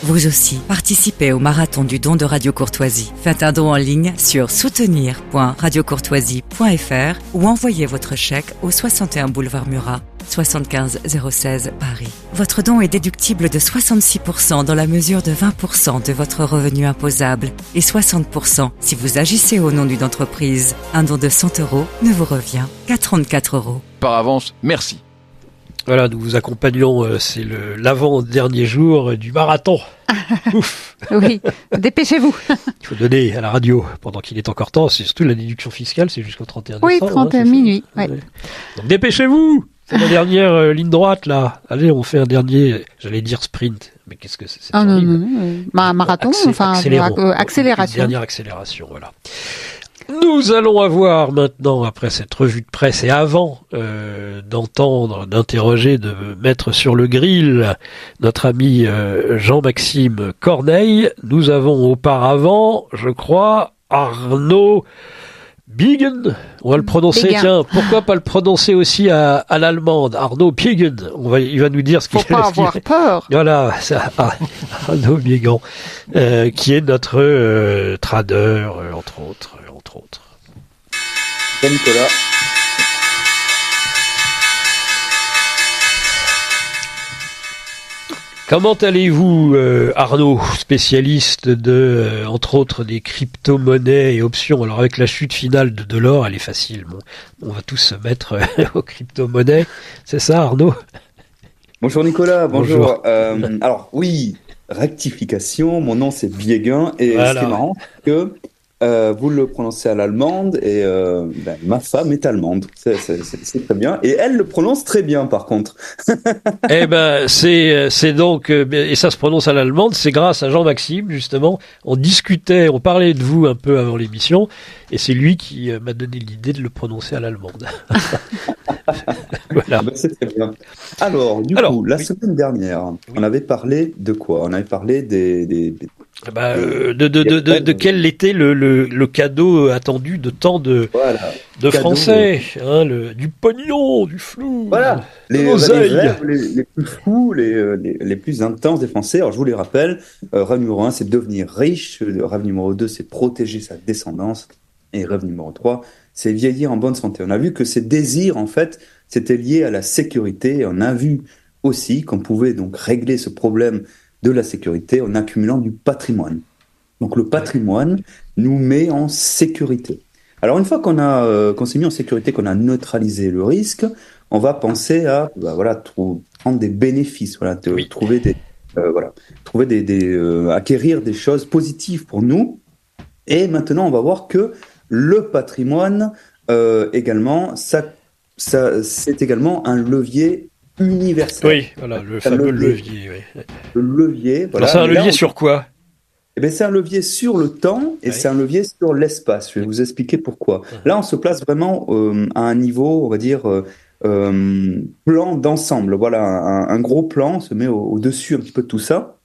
Vous aussi, participez au marathon du don de Radio Courtoisie. Faites un don en ligne sur soutenir.radiocourtoisie.fr ou envoyez votre chèque au 61 boulevard Murat, 75 016 Paris. Votre don est déductible de 66% dans la mesure de 20% de votre revenu imposable et 60% si vous agissez au nom d'une entreprise. Un don de 100 euros ne vous revient qu'à 34 euros. Par avance, merci. Voilà, nous vous accompagnons, euh, c'est le l'avant-dernier jour euh, du marathon. Ouf. oui, dépêchez-vous. Il faut donner à la radio pendant qu'il est encore temps, c'est surtout la déduction fiscale, c'est jusqu'au 31 oui, décembre. Oui, 31 minuit. Ouais. Donc dépêchez-vous C'est la dernière euh, ligne droite là. Allez, on fait un dernier, j'allais dire sprint, mais qu'est-ce que c'est Ah non, non, non, marathon, enfin accélération. Dernière accélération, voilà. Nous allons avoir maintenant, après cette revue de presse et avant euh, d'entendre, d'interroger, de mettre sur le grill notre ami euh, Jean-Maxime Corneille, nous avons auparavant, je crois, Arnaud Bigen, on va le prononcer, tiens, pourquoi pas le prononcer aussi à, à l'allemande, Arnaud Bigen, on va, il va nous dire ce qu'il Faut pas avoir peur. Voilà, ça, Arnaud Bigan, euh, qui est notre euh, trader, euh, entre autres. Nicolas. Comment allez-vous, euh, Arnaud, spécialiste de, euh, entre autres, des crypto-monnaies et options? Alors avec la chute finale de, de l'or, elle est facile. Bon, on va tous se mettre euh, aux crypto-monnaies. C'est ça, Arnaud? Bonjour Nicolas, bonjour. alors oui, rectification, mon nom c'est Bieguin et ce qui est marrant, que euh, vous le prononcez à l'allemande et euh, ben, ma femme est allemande. C'est très bien. Et elle le prononce très bien par contre. eh ben c'est c'est donc euh, et ça se prononce à l'allemande. C'est grâce à Jean-Maxime justement. On discutait, on parlait de vous un peu avant l'émission et c'est lui qui m'a donné l'idée de le prononcer à l'allemande. voilà. Ah ben, c'est très bien. Alors du coup la semaine dernière, on avait parlé de quoi? On avait parlé des, des bah, euh, de, de, de, de, de quel était le, le, le, cadeau attendu de tant de, de Français hein, le, Du pognon, du flou, voilà. les, bah, les, les, plus fous, euh, les, les, plus intenses des Français. Alors je vous les rappelle, euh, rêve numéro 1, c'est devenir riche. Rêve numéro 2, c'est protéger sa descendance. Et rêve numéro 3, c'est vieillir en bonne santé. On a vu que ces désirs, en fait, c'était lié à la sécurité. On a vu aussi qu'on pouvait donc régler ce problème de la sécurité en accumulant du patrimoine. Donc le patrimoine nous met en sécurité. Alors une fois qu'on a euh, qu'on s'est mis en sécurité, qu'on a neutralisé le risque, on va penser à bah, voilà prendre des bénéfices, voilà, trouver des voilà, trouver des, des acquérir des choses positives pour nous. Et maintenant, on va voir que le patrimoine également, ça, ça c'est également un levier universel. Oui, voilà, le fameux levier. Le levier. Voilà. c'est un levier sur quoi? Eh bien, c'est un levier sur le temps et c'est un levier sur l'espace. Je vais vous expliquer pourquoi. Là, on se place vraiment euh, à un niveau, on va dire, euh, euh plan d'ensemble. Voilà, un, gros plan se met au-dessus un petit peu de tout ça.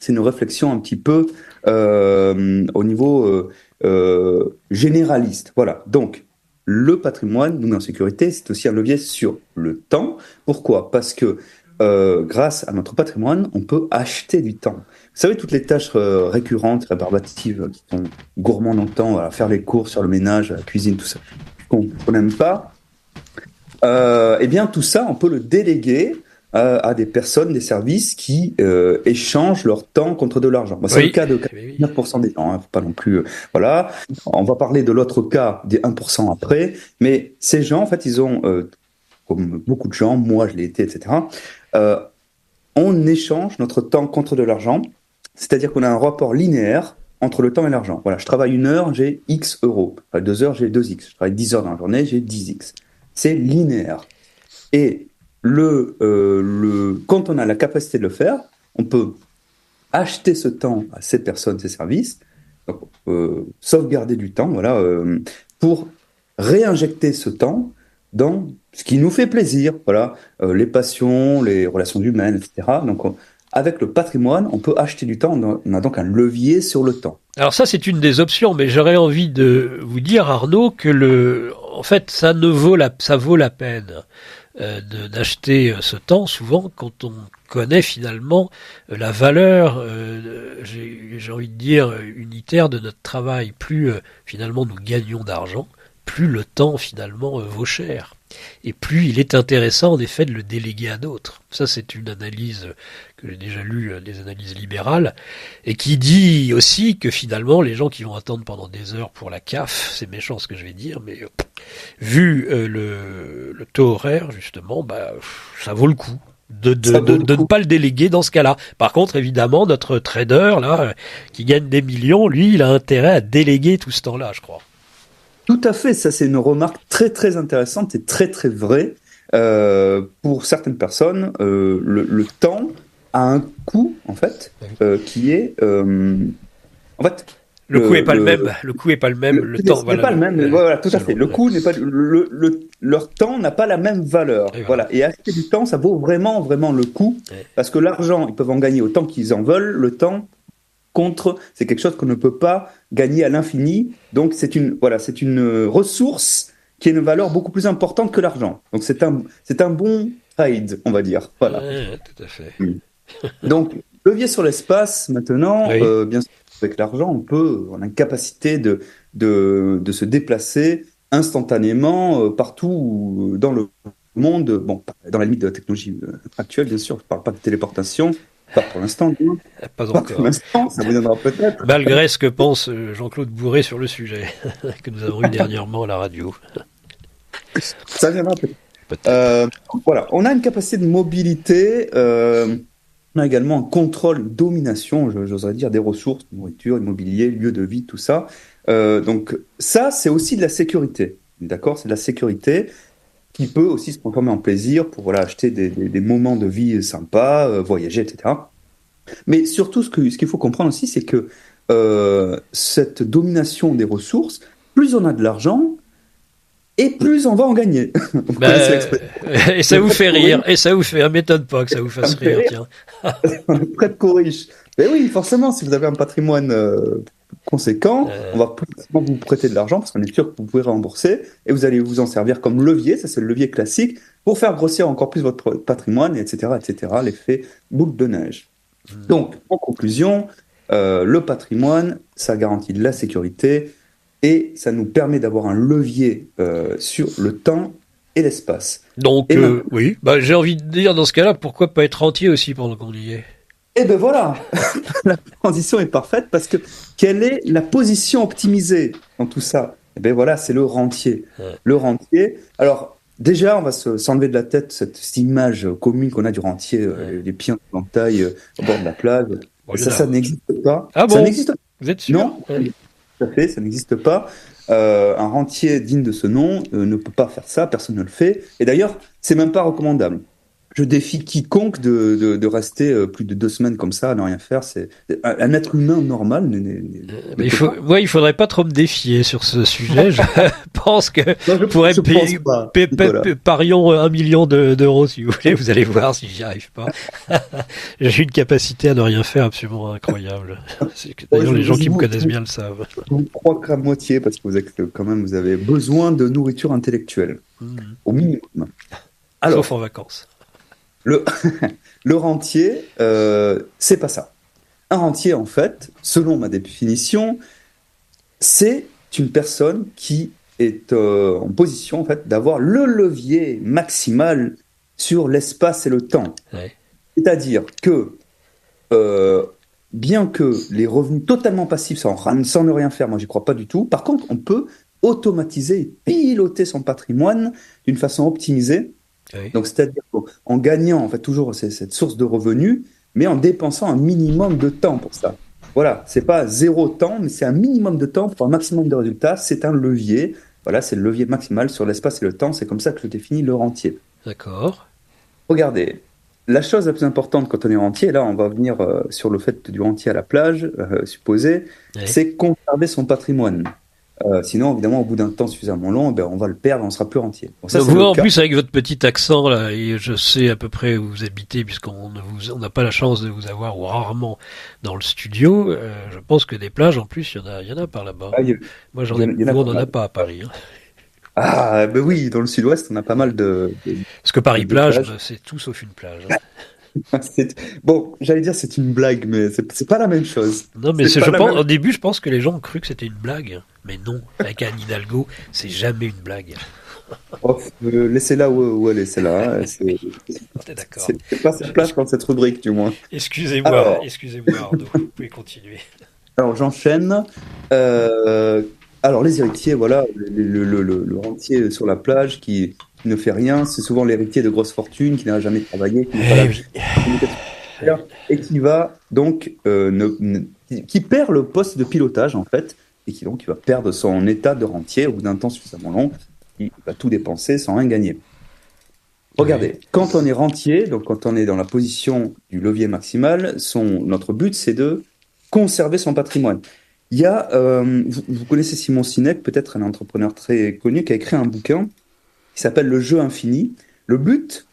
C'est une réflexion un petit peu euh, au niveau généraliste. Voilà. Donc, le patrimoine, nous en sécurité, c'est aussi un levier sur le temps. Pourquoi? Parce que grâce à notre patrimoine, on peut acheter du temps. Vous savez, toutes les tâches euh, récurrentes, rébarbatives, qui sont gourmandes en temps, à faire les courses, sur le ménage, la cuisine, tout ça, qu'on n'aime pas, euh, eh bien, tout ça, on peut le déléguer euh, à des personnes, des services qui euh, échangent leur temps contre de l'argent. c'est le cas de 99% des gens, hein, faut pas non plus. voilà. On va parler de l'autre cas des 1% après, mais ces gens, en fait, ils ont, comme beaucoup de gens, moi je l'ai été, etc. on échange notre temps contre de l'argent c'est-à-dire qu'on a un rapport linéaire entre le temps et l'argent. Voilà, je travaille une heure, j'ai X euros. Je deux heures, j'ai 2X. Je travaille 10 heures dans la journée, j'ai 10X. C'est linéaire. Et euh, quand on a la capacité de le faire, on peut acheter ce temps à ces personnes, ces services, euh, sauvegarder du temps, voilà, euh, pour réinjecter ce temps dans ce qui nous fait plaisir, voilà, les passions, les relations humaines, etc. Donc, avec le patrimoine, on peut acheter du temps. On a donc un levier sur le temps. Alors ça, c'est une des options, mais j'aurais envie de vous dire, Arnaud, que le, en fait, ça ne vaut la, ça vaut la peine d'acheter euh, ce temps. Souvent, quand on connaît finalement euh, la valeur, j'ai envie de dire unitaire de notre travail, plus finalement nous gagnons d'argent, plus le temps finalement vaut cher et plus il est intéressant en effet de le déléguer à d'autres. Ça c'est une analyse que j'ai déjà lue, euh, des analyses libérales, et qui dit aussi que finalement les gens qui vont attendre pendant des heures pour la CAF, c'est méchant ce que je vais dire, mais euh, vu euh, le, le, taux horaire justement, bah, ça vaut le coup. De, de, de, ne pas le déléguer dans ce cas-là. Par contre, évidemment, notre trader, là, qui gagne des millions, lui, il a intérêt à déléguer tout ce temps-là, je crois. Tout à fait, ça c'est une remarque très très intéressante et très très vraie. Euh, pour certaines personnes, euh, le, le, temps a un coût en fait euh, qui est euh, en fait le coût est pas le, même. Le coût est pas le même. Le, temps n'est pas le même. Voilà, tout à fait. Le coût n'est pas le, leur temps n'a pas la même valeur. Et voilà. Et acheter du temps, ça vaut vraiment vraiment le coût parce que l'argent, ils peuvent en gagner autant qu'ils en veulent. Le temps, contre, c'est quelque chose qu'on ne peut pas gagner à l'infini. Donc c'est une voilà, c'est une ressource qui a une valeur beaucoup plus importante que l'argent. Donc c'est un c'est un bon trade, on va dire. Voilà. tout à fait. Donc levier sur l'espace maintenant, euh, bien sûr avec l'argent, on peut on a une capacité de de, de se déplacer instantanément euh, partout dans le monde. Bon, dans la limite de la technologie euh, actuelle, bien sûr. Je parle pas de téléportation, pas pour l'instant, Pas encore. pour l'instant, ça viendra peut-être. Malgré ce que pense euh, Jean-Claude Bourré sur le sujet, que nous avons eu dernièrement à la radio. Ça viendra peut-être. euh, voilà, on a une capacité de mobilité. Euh, on a également un contrôle, une domination, j'oserais dire, des ressources, nourriture, immobilier, lieu de vie, tout ça. Euh, donc ça, c'est aussi de la sécurité. D'accord? C'est de la sécurité qui peut aussi se transformer en plaisir pour voilà, acheter des, des, des moments de vie sympas, euh, voyager, etc. Mais surtout, ce qu'il ce qu'il faut comprendre aussi, c'est que euh, cette domination des ressources, plus on a de l'argent, et plus on va en gagner. Bah, et ça vous fait rire, et ça vous fait, m'étonne pas que ça vous fasse rire, tiens. on est près de co-riche. Mais oui, forcément, si vous avez un patrimoine euh, conséquent, euh... on va vous prêter de l'argent parce qu'on est sûr que vous pouvez rembourser et vous allez vous en servir comme levier, ça c'est le levier classique, pour faire grossir encore plus votre patrimoine, etc., etc., l'effet boule de neige. Mmh. Donc, en conclusion, euh, le patrimoine, ça garantit de la sécurité et ça nous permet d'avoir un levier euh, sur le temps et l'espace. Donc, oui, bah, j'ai envie de dire dans ce cas-là, pourquoi pas être entier aussi pendant qu'on y est? Et eh ben voilà, la transition est parfaite parce que quelle est la position optimisée dans tout ça? Et eh ben voilà, c'est le rentier. Ouais. Le rentier. Alors, déjà, on va s'enlever de la tête cette, image commune qu'on a du rentier, euh, les pieds en taille euh, au bord de la plage. ça, ça n'existe pas. Ah bon? ça n'existe Vous êtes sûr? Non, tout à fait, ça n'existe pas. Euh, un rentier digne de ce nom euh, ne peut pas faire ça, personne ne le fait. Et d'ailleurs, c'est même pas recommandable je défie quiconque de, de, de, rester euh, plus de deux semaines comme ça à ne rien faire. C'est un être humain normal. il faut, ouais, il faudrait pas trop me défier sur ce sujet. je pense que je, pourrais payer, parions un million d'euros si vous voulez. Vous allez voir si j'y arrive pas. J'ai une capacité à ne rien faire absolument incroyable. D'ailleurs, les gens qui me connaissent bien le savent. Je crois qu'à moitié parce que vous êtes quand même, vous avez besoin de nourriture intellectuelle mmh. au minimum. Alors, Sauf en vacances. Le, le rentier, euh, c'est pas ça. Un rentier, en fait, selon ma définition, c'est une personne qui est euh, en position en fait d'avoir le levier maximal sur l'espace et le temps. C'est-à-dire que euh, bien que les revenus totalement passifs sans, sans ne rien faire, moi j'y crois pas du tout. Par contre, on peut automatiser et piloter son patrimoine d'une façon optimisée donc, c'est-à-dire en gagnant en fait toujours cette source de revenus, mais en dépensant un minimum de temps pour ça. Voilà, c'est pas zéro temps, mais c'est un minimum de temps pour un maximum de résultats. C'est un levier. Voilà, c'est le levier maximal sur l'espace et le temps. C'est comme ça que je définis le rentier. D'accord. Regardez, la chose la plus importante quand on est rentier, là on va venir euh, sur le fait du rentier à la plage, euh, supposé, c'est conserver son patrimoine. Euh, sinon, évidemment, au bout d'un temps suffisamment long, ben, on va le perdre, on sera plus rentier. ça, vous, en plus, avec votre petit accent, là, et je sais à peu près où vous habitez, puisqu'on on n'a pas la chance de vous avoir, ou rarement, dans le studio, euh, je pense que des plages, en plus, il y en a, y en a par là-bas. Ah, Moi, j'en ai, on n'en a pas à Paris. Hein. Ah, ben oui, dans le sud-ouest, on a pas mal de... Parce que Paris-Plage, c'est tout sauf une plage. Hein. Bon, j'allais dire c'est une blague, mais c'est pas la même chose. Non, mais je pense, au début, je pense que les gens ont cru que c'était une blague. Mais non, avec Anne Hidalgo, c'est jamais une blague. Oh, euh, laissez-la où, elle est, celle-là. Hein, c'est pas sa place dans cette rubrique, du moins. Excusez-moi, excusez-moi, Arnaud, vous pouvez continuer. Alors, j'enchaîne. Euh, alors, les héritiers, voilà, le, le, le, rentier sur la plage qui ne fait rien, c'est souvent l'héritier de grosses fortunes qui n'a jamais travaillé, qui eh et qui va donc euh, ne, qui perd le poste de pilotage en fait et qui donc va perdre son état de rentier au bout d'un temps suffisamment long, il va tout dépenser sans rien gagner. Regardez, quand on est rentier, donc quand on est dans la position du levier maximal, son, notre but c'est de conserver son patrimoine. Il y a, euh, vous, connaissez Simon Sinek, peut-être un entrepreneur très connu, qui a écrit un bouquin qui s'appelle Le jeu infini. Le but,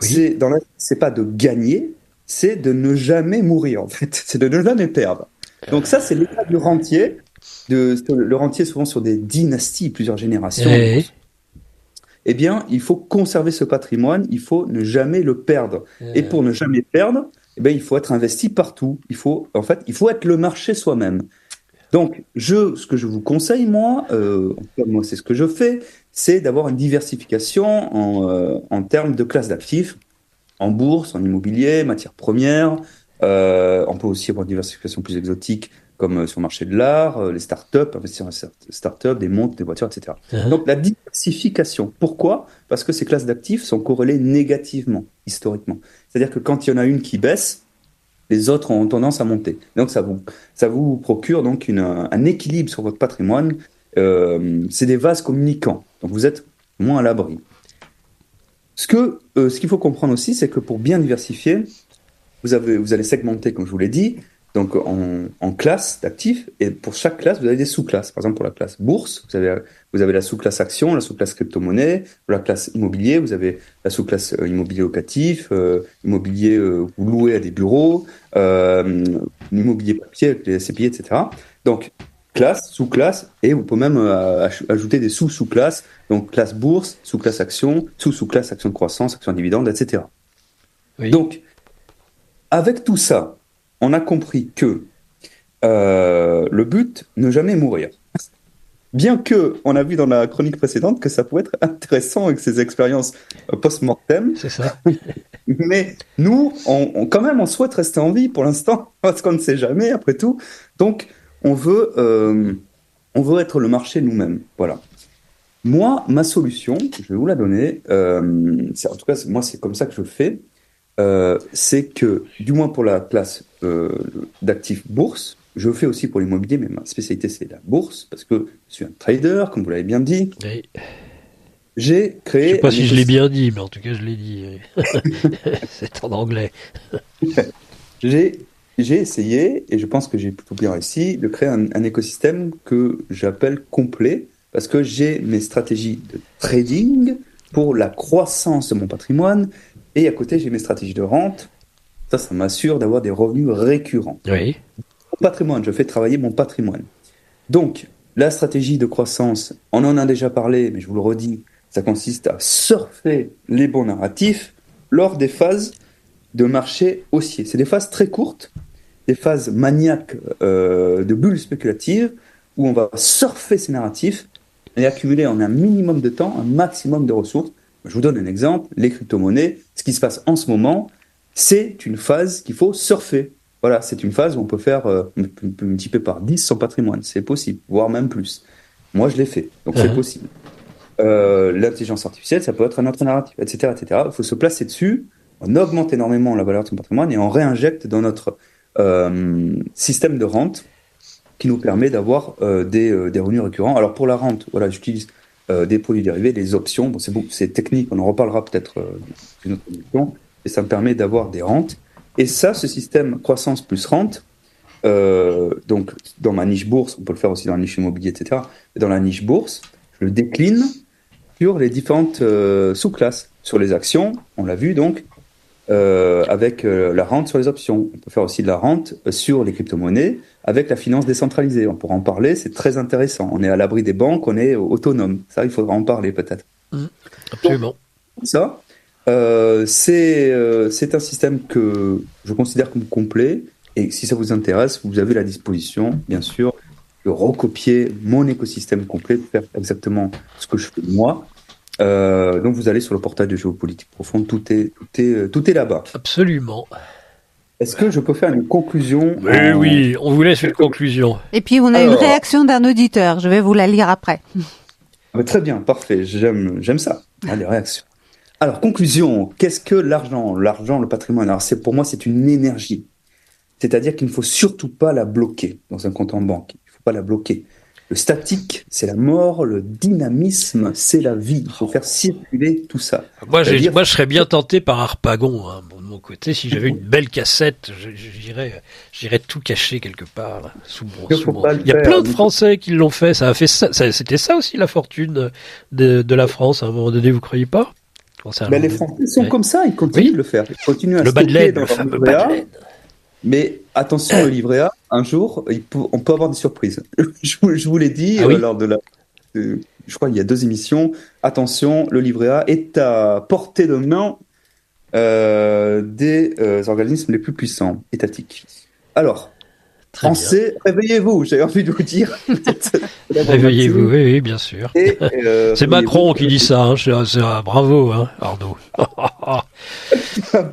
c'est dans c'est pas de gagner, c'est de ne jamais mourir en fait, c'est de ne jamais perdre. Donc ça, c'est l'état du rentier. De, le rentier, souvent sur des dynasties, plusieurs générations. Eh bien, il faut conserver ce patrimoine, il faut ne jamais le perdre. Et pour ne jamais perdre, eh bien, il faut être investi partout. Il faut, en fait, il faut être le marché soi-même. Donc, je, ce que je vous conseille, moi, euh, moi c'est ce que je fais, c'est d'avoir une diversification en, euh, en termes de classes d'actifs, en bourse, en immobilier, matières premières, euh, on peut aussi avoir une diversification plus exotique, comme euh, sur le marché de l'art, les startups, investir dans les startups, des montres, des voitures, etc. Uh-huh. Donc la diversification. Pourquoi? Parce que ces classes d'actifs sont corrélées négativement, historiquement. C'est-à-dire que quand il y en a une qui baisse, les autres ont tendance à monter. Donc ça vous, ça vous procure donc une, un équilibre sur votre patrimoine. Euh, c'est des vases communicants. Donc vous êtes moins à l'abri. Ce que, euh, ce qu'il faut comprendre aussi, c'est que pour bien diversifier, vous, avez, vous allez segmenter, comme je vous l'ai dit, donc en, en classes d'actifs, et pour chaque classe, vous avez des sous-classes. Par exemple, pour la classe bourse, vous avez, vous avez la sous-classe action, la sous-classe crypto-monnaie, la classe immobilier, vous avez la sous-classe euh, immobilier locatif, immobilier vous louez à des bureaux, immobilier papier avec les SCPI, etc. Donc, classe, sous-classe, et vous pouvez même ajouter des sous-sous-classes, donc classe bourse, sous-classe action, sous-sous-classe action de croissance, action de dividende, etc. Oui. Donc, avec tout ça, on a compris que euh, le but, ne jamais mourir. Bien que on a vu dans la chronique précédente que ça pouvait être intéressant avec ces expériences euh, post-mortem. C'est ça. Mais nous, on, quand même, on souhaite rester en vie pour l'instant parce qu'on ne sait jamais après tout. Donc, on veut, euh, on veut être le marché nous-mêmes. Voilà. Moi, ma solution, je vais vous la donner. Euh, en tout cas, moi, c'est comme ça que je fais. Euh, c'est que, du moins pour la classe d'actifs bourse, je le fais aussi pour l'immobilier, mais ma spécialité c'est la bourse parce que je suis un trader, comme vous l'avez bien dit. Oui. J'ai créé. Je sais pas si je l'ai bien dit, mais en tout cas, je l'ai dit. c'est en anglais. j'ai j'ai essayé, et je pense que j'ai plutôt bien réussi, de créer un, un écosystème que j'appelle complet, parce que j'ai mes stratégies de trading pour la croissance de mon patrimoine, et à côté, j'ai mes stratégies de rente. Ça, ça m'assure d'avoir des revenus récurrents. Oui. Mon patrimoine, je fais travailler mon patrimoine. Donc, la stratégie de croissance, on en a déjà parlé, mais je vous le redis, ça consiste à surfer les bons narratifs lors des phases de marché haussier. C'est des phases très courtes, des phases maniaques euh, de bulles spéculatives où on va surfer ces narratifs et accumuler en un minimum de temps un maximum de ressources. Je vous donne un exemple, les crypto-monnaies, ce qui se passe en ce moment, c'est une phase qu'il faut surfer. Voilà, c'est une phase où on peut faire euh, multiplier par 10 son patrimoine, c'est possible, voire même plus. Moi, je l'ai fait, donc c'est Mhm. possible. Euh, L'intelligence artificielle, ça peut être un autre narratif, etc., etc. Il faut se placer dessus, on augmente énormément la valeur de son patrimoine et on réinjecte dans notre système de rente qui nous permet d'avoir euh, des, euh, des revenus récurrents. Alors pour la rente, voilà, j'utilise euh, des produits dérivés, des options. Bon, c'est c'est technique, on en reparlera peut-être euh, d'une autre émission, et ça me permet d'avoir des rentes. Et ça, ce système croissance plus rente, euh, donc dans ma niche bourse, on peut le faire aussi dans la niche immobilier, etc. Dans la niche bourse, je le décline sur les différentes euh, sous-classes, sur les actions, on l'a vu donc, euh, avec euh, la rente sur les options. On peut faire aussi de la rente sur les crypto-monnaies avec la finance décentralisée. On pourra en parler, c'est très intéressant. On est à l'abri des banques, on est autonome. Ça, il faudra en parler peut-être. Absolument. Ça, euh, c'est euh, c'est un système que je considère comme complet. Et si ça vous intéresse, vous avez la disposition, bien sûr, de recopier mon écosystème complet, de faire exactement ce que je fais moi. Euh, donc vous allez sur le portail de géopolitique profonde, tout est tout est tout est là-bas. Absolument. Est-ce que je peux faire une conclusion Oui, en- oui, on vous laisse une conclusion. Et puis, on a Alors. une réaction d'un auditeur. Je vais vous la lire après. Ah, Très bien, parfait. J'aime, j'aime ça. Ah, les réactions. Alors, conclusion. Qu'est-ce que l'argent? L'argent, le patrimoine. Alors, c'est pour moi, c'est une énergie. C'est-à-dire qu'il ne faut surtout pas la bloquer dans un compte en banque. Il ne faut pas la bloquer. Le statique, c'est la mort. Le dynamisme, c'est la vie. Il faut faire circuler tout ça. Moi, j'ai- moi, je serais bien tenté par Harpagon. Hein. Bon, de mon côté, si j'avais une belle cassette, j'irais, j'irais tout cacher quelque part. là, sous mon, Il sous mon- Il y a faire. plein de Français qui l'ont fait. Ça a fait ça. ça- C'était ça aussi la fortune de, de la France à un moment donné. Vous croyez pas? Ben, les Français sont Ouais. comme ça. Ils continuent Oui. de le faire. Ils continuent à Le bas de laine, le leur fameux livret bas A. de laine. Mais attention, le livret A, un jour, peut- on peut avoir des surprises. je, vous, je vous l'ai dit Ah oui euh, lors de la. euh, je crois qu'il y a deux émissions. Attention, le livret A est à portée de main euh, des euh, organismes les plus puissants, étatiques. Alors, Très pensez, réveillez-vous, j'ai envie de vous dire. Réveillez-vous, oui, oui, bien sûr. Euh, C'est. Macron qui dit ça. Hein. Bravo, hein, Arnaud.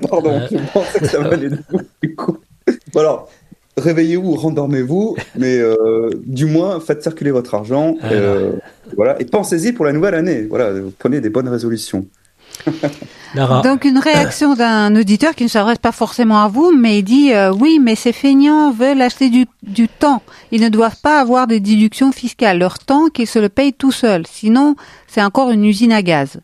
Pardon, je pensais que ça venait de vous. du coup. Alors, réveillez-vous, rendormez-vous, mais euh, du moins faites circuler votre argent. Ah. euh, voilà, et pensez-y pour la nouvelle année. Voilà, vous prenez des bonnes résolutions. Lara. Donc une réaction d'un auditeur qui ne s'adresse pas forcément à vous, mais il dit euh, oui, mais ces feignants veulent acheter du, du temps. Ils ne doivent pas avoir de déduction fiscale. Leur temps, qu'ils se le payent tout seuls. Sinon, c'est encore une usine à gaz.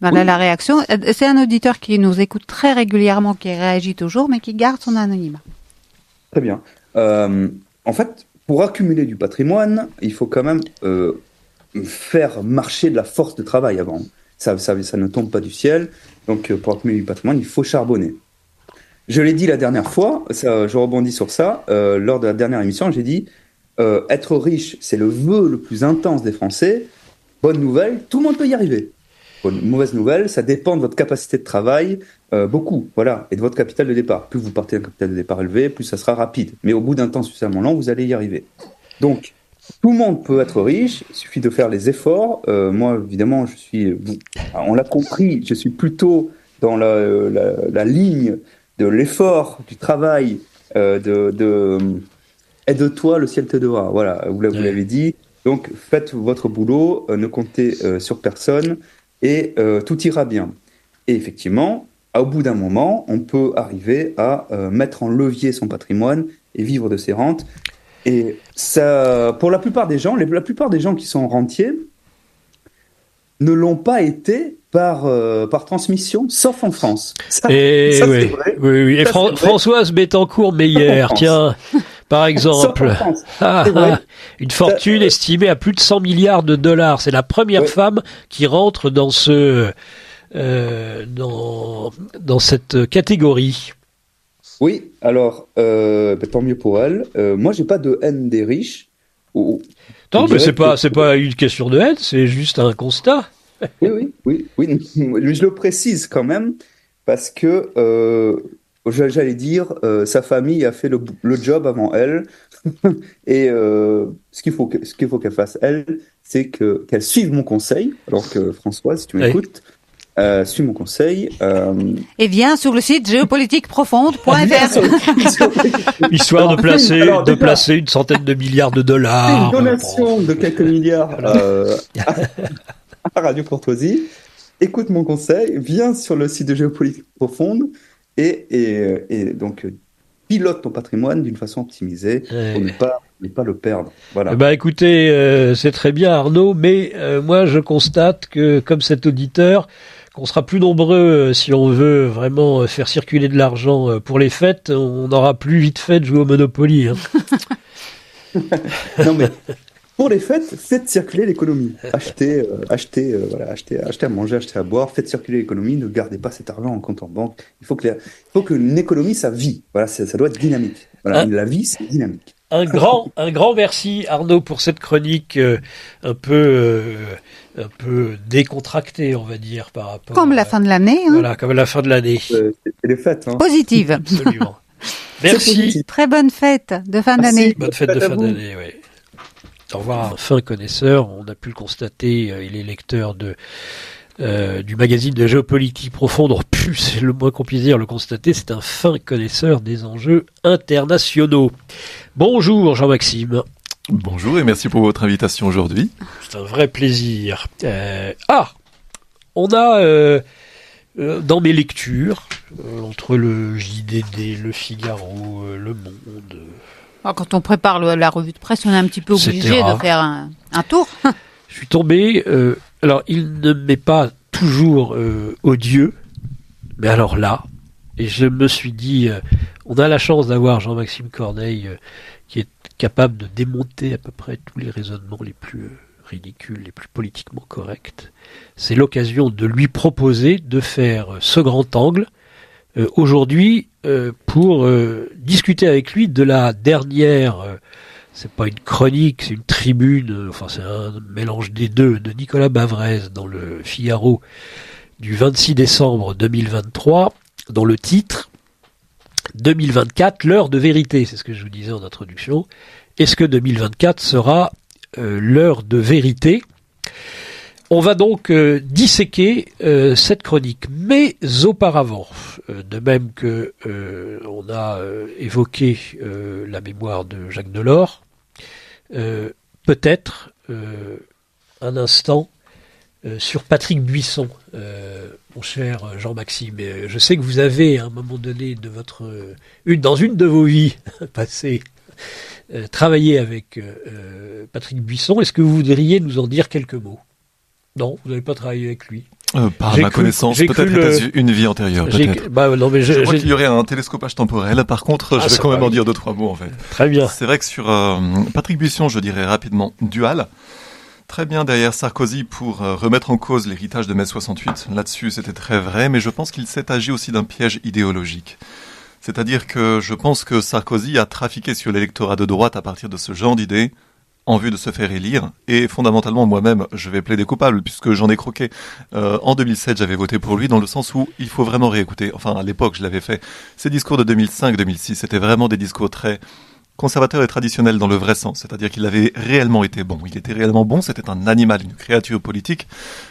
Voilà Oui. la réaction. Euh, C'est un auditeur qui nous écoute très régulièrement, qui réagit toujours, mais qui garde son anonymat. Très bien. Euh, en fait, pour accumuler du patrimoine, il faut quand même euh, faire marcher de la force de travail avant. Ça, ça, ça ne tombe pas du ciel. Donc, pour accumuler du patrimoine, il faut charbonner. Je l'ai dit la dernière fois, ça, je rebondis sur ça. euh, lors de la dernière émission, j'ai dit être riche, c'est le vœu le plus intense des Français. Bonne nouvelle, tout le monde peut y arriver. Bonne, mauvaise nouvelle, ça dépend de votre capacité de travail, euh, beaucoup, voilà, et de votre capital de départ. Plus vous partez d'un capital de départ élevé, plus ça sera rapide. Mais au bout d'un temps suffisamment long, vous allez y arriver. Donc, tout le monde peut être riche, il suffit de faire les efforts. Euh, moi, évidemment, je suis, on l'a compris, je suis plutôt dans la, la, la ligne de l'effort, du travail, euh, de, de aide-toi, le ciel te doit. Voilà, vous l'avez vous Ouais. l'avez dit. Donc faites votre boulot, ne comptez sur personne et tout ira bien. Et effectivement, au bout d'un moment, on peut arriver à mettre en levier son patrimoine et vivre de ses rentes. Et ça, pour la plupart des gens, la plupart des gens qui sont rentiers, ne l'ont pas été par, euh, par transmission, sauf en France. Ça, et oui, oui, oui, Et Françoise Bettencourt Meyer, tiens, par exemple, ah, ah, une fortune estimée à plus de 100 milliards de dollars. C'est la première femme qui rentre dans ce euh, dans, dans cette catégorie. Oui, alors euh, ben, tant mieux pour elle. Euh, moi, j'ai pas de haine des riches. Ou, non, mais c'est pas c'est pas une question de haine, c'est juste un constat. oui, oui, oui, oui. Je le précise quand même parce que euh, j'allais dire euh, sa famille a fait le, job avant elle et euh, ce qu'il faut ce qu'il faut qu'elle fasse elle, c'est que qu'elle suive mon conseil. Alors que François, si tu m'écoutes. Euh, suis mon conseil. Euh... Et viens sur le site géopolitiqueprofonde.fr. Histoire de placer, de placer une centaine de milliards de dollars. Une donation de quelques milliards euh, à Radio Courtoisie. Écoute mon conseil, viens sur le site de Géopolitique Profonde et, et, et donc pilote ton patrimoine d'une façon optimisée pour ne pas, ne pas le perdre. Voilà. Bah écoutez, euh, c'est très bien Arnaud, mais euh, moi je constate que comme cet auditeur, qu'on sera plus nombreux euh, si on veut vraiment euh, faire circuler de l'argent euh, pour les fêtes, on aura plus vite fait de jouer au Monopoly. Hein. non mais pour les fêtes, faites circuler l'économie. Achetez, achetez, voilà, achetez, achetez à manger, achetez à boire, faites circuler l'économie. Ne gardez pas cet argent en compte en banque. Il faut que, il faut que l'économie ça vit. Voilà, ça, doit être dynamique. Voilà, hein la vie c'est dynamique. Un grand, un grand merci Arnaud pour cette chronique un peu un peu décontracté, on va dire, par rapport. Comme la fin de l'année. Hein. Voilà, comme la fin de l'année. Euh, c'est les fêtes. Hein. Positive. Absolument. Merci. Très bonne fête de fin d'année. Bonne fête de fin d'année, oui. Au revoir. Un fin connaisseur, on a pu le constater, euh, il est lecteur de euh, du magazine de géopolitique profonde, on pu, c'est le moins qu'on puisse dire, le constater, c'est un fin connaisseur des enjeux internationaux. Bonjour Jean-Maxime. Bonjour et merci pour votre invitation aujourd'hui. C'est un vrai plaisir. Euh, ah, on a euh, dans mes lectures, entre le JDD, le Figaro, le Monde. Ah, quand on prépare la revue de presse, on est un petit peu obligé de faire un, tour. Je suis tombé. alors, il ne m'est pas toujours odieux, mais alors là, et je me suis dit, on a la chance d'avoir Jean-Maxime Corneille qui est capable de démonter à peu près tous les raisonnements les plus euh, ridicules, les plus politiquement corrects. C'est l'occasion de lui proposer de faire euh, ce grand angle euh, aujourd'hui pour discuter avec lui de la dernière c'est pas une chronique, c'est une tribune, enfin c'est un mélange des deux, de Nicolas Bavrez dans le Figaro du 26 décembre 2023, dont le titre 2024, l'heure de vérité, c'est ce que je vous disais en introduction. Est-ce que 2024 sera euh, l'heure de vérité? On va donc euh, disséquer euh, cette chronique, mais auparavant, de même que on a évoqué la mémoire de Jacques Delors, peut-être un instant sur Patrick Buisson mon cher Jean-Maxime. Je sais que vous avez, à un moment donné de votre, une, dans une de vos vies passées, euh, travaillé avec euh, euh, Patrick Buisson. Est-ce que vous voudriez nous en dire quelques mots? Non, vous n'avez pas travaillé avec lui. par ma connaissance, peut-être une vie antérieure. Peut-être. Bah, non, mais je, je crois qu'il y aurait un télescopage temporel. Par contre, je ah, vais quand même en dire deux trois mots en fait. Très bien. C'est vrai que sur Patrick Buisson, je dirais rapidement dual. Très bien derrière Sarkozy pour euh, remettre en cause l'héritage de mai 68. Là-dessus, c'était très vrai, mais je pense qu'il s'est agi aussi d'un piège idéologique. C'est-à-dire que je pense que Sarkozy a trafiqué sur l'électorat de droite à partir de ce genre d'idées en vue de se faire élire. Et fondamentalement, moi-même, je vais plaider coupable puisque j'en ai croqué. Euh, en 2007, j'avais voté pour lui dans le sens où il faut vraiment réécouter. Enfin, à l'époque, je l'avais fait. Ces discours de 2005-2006, c'était vraiment des discours très conservateur et traditionnel dans le vrai sens, c'est-à-dire qu'il avait réellement été bon. Il était réellement bon, c'était un animal, une créature politique.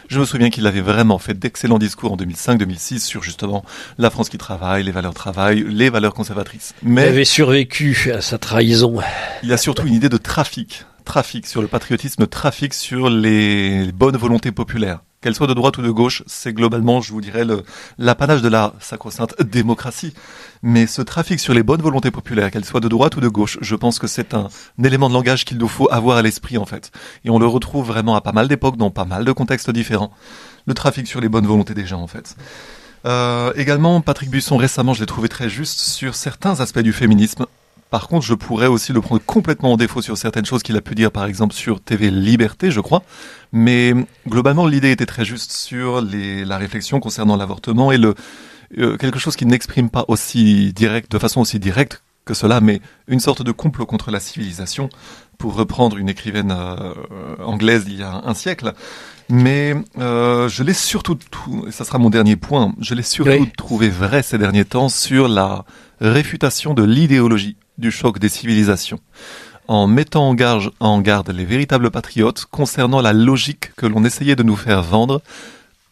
Je me souviens qu'il avait vraiment fait d'excellents discours en 2005-2006 sur justement la France qui travaille, les valeurs travail, les valeurs conservatrices. Mais il avait survécu à sa trahison. Il a surtout une idée de trafic trafique sur le patriotisme, trafique sur les bonnes volontés populaires. Qu'elles soient de droite ou de gauche, c'est globalement, je vous dirais, l'apanage de la sacro-sainte démocratie. Mais ce trafic sur les bonnes volontés populaires, qu'elles soient de droite ou de gauche, je pense que c'est un, élément de langage qu'il nous faut avoir à l'esprit, en fait. Et on le retrouve vraiment à pas mal d'époques, dans pas mal de contextes différents. Le trafic sur les bonnes volontés des gens, en fait. Euh, également, Patrick Buisson, récemment, je l'ai trouvé très juste sur certains aspects du féminisme. Par contre, je pourrais aussi le prendre complètement en défaut sur certaines choses qu'il a pu dire, par exemple sur TV Liberté, je crois. Mais globalement, l'idée était très juste sur les, la réflexion concernant l'avortement et le euh, quelque chose qui n'exprime pas aussi direct, de façon aussi directe que cela, mais une sorte de complot contre la civilisation, pour reprendre une écrivaine euh, anglaise d'il y a un siècle. Mais euh, je l'ai surtout, et ça sera mon dernier point, je l'ai surtout trouvé vrai ces derniers temps sur la réfutation de l'idéologie du choc des civilisations, en mettant en garde, en garde les véritables patriotes concernant la logique que l'on essayait de nous faire vendre,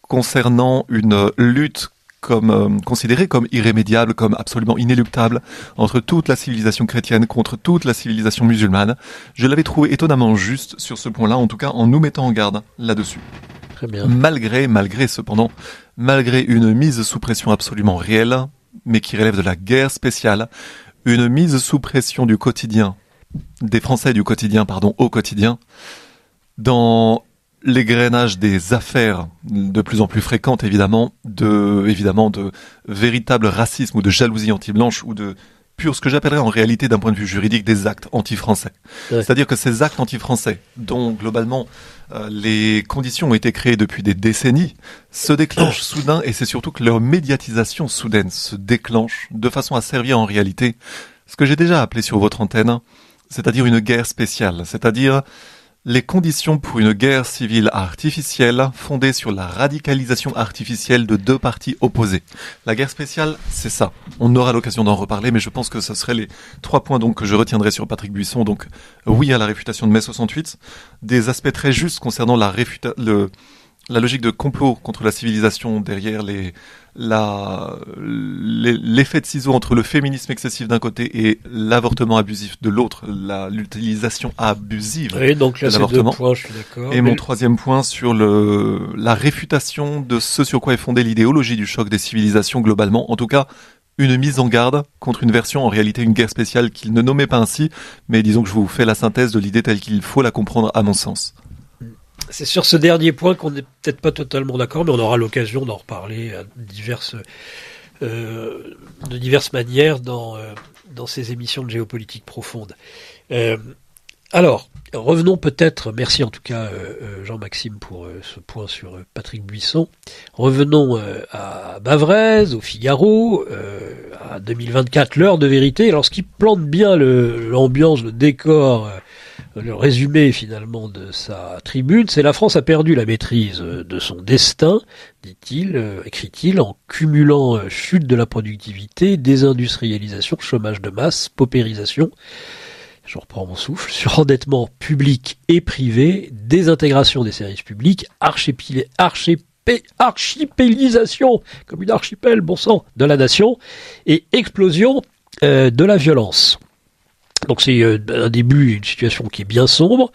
concernant une lutte comme euh, considérée comme irrémédiable, comme absolument inéluctable entre toute la civilisation chrétienne contre toute la civilisation musulmane. Je l'avais trouvé étonnamment juste sur ce point-là, en tout cas en nous mettant en garde là-dessus. Très bien. Malgré, malgré cependant, malgré une mise sous pression absolument réelle, mais qui relève de la guerre spéciale, une mise sous pression du quotidien, des Français du quotidien, pardon, au quotidien, dans l'égrenage des affaires de plus en plus fréquentes, évidemment, de, évidemment, de véritable racisme ou de jalousie anti-blanche ou de pur, ce que j'appellerais en réalité d'un point de vue juridique des actes anti-français. C'est-à-dire que ces actes anti-français, dont globalement euh, les conditions ont été créées depuis des décennies, se déclenchent soudain et c'est surtout que leur médiatisation soudaine se déclenche de façon à servir en réalité ce que j'ai déjà appelé sur votre antenne, c'est-à-dire une guerre spéciale, c'est-à-dire les conditions pour une guerre civile artificielle fondée sur la radicalisation artificielle de deux partis opposés. La guerre spéciale, c'est ça. On aura l'occasion d'en reparler, mais je pense que ce seraient les trois points que je retiendrai sur Patrick Buisson. Donc oui à la réfutation de mai 68, des aspects très justes concernant la réfuta la logique de complot contre la civilisation derrière les l'effet de ciseau entre le féminisme excessif d'un côté et l'avortement abusif de l'autre, l'utilisation abusive oui, donc là, de l'avortement. je suis d'accord. Et mon troisième point sur le la réfutation de ce sur quoi est fondée l'idéologie du choc des civilisations globalement, en tout cas une mise en garde contre une version, en réalité une guerre spéciale qu'il ne nommait pas ainsi, mais disons que je vous fais la synthèse de l'idée telle qu'il faut la comprendre à mon sens. C'est sur ce dernier point qu'on n'est peut-être pas totalement d'accord, mais on aura l'occasion d'en reparler diverses, euh, de diverses manières dans, euh, dans ces émissions de géopolitique profonde. Euh, alors, revenons peut-être, merci en tout cas Jean-Maxime pour ce point sur Patrick Buisson. Revenons à Bavrez, au Figaro, à 2024, l'heure de vérité. Alors, ce qui plante bien l'ambiance, le, décor le résumé finalement de sa tribune, c'est la France a perdu la maîtrise de son destin, dit-il, euh, écrit-il, en cumulant euh, chute de la productivité, désindustrialisation, chômage de masse, paupérisation, je reprends mon souffle, surendettement public et privé, désintégration des services publics, archipélisation, comme une archipel, bon sang, de la nation, et explosion euh, de la violence. Donc c'est euh, un début, une situation qui est bien sombre.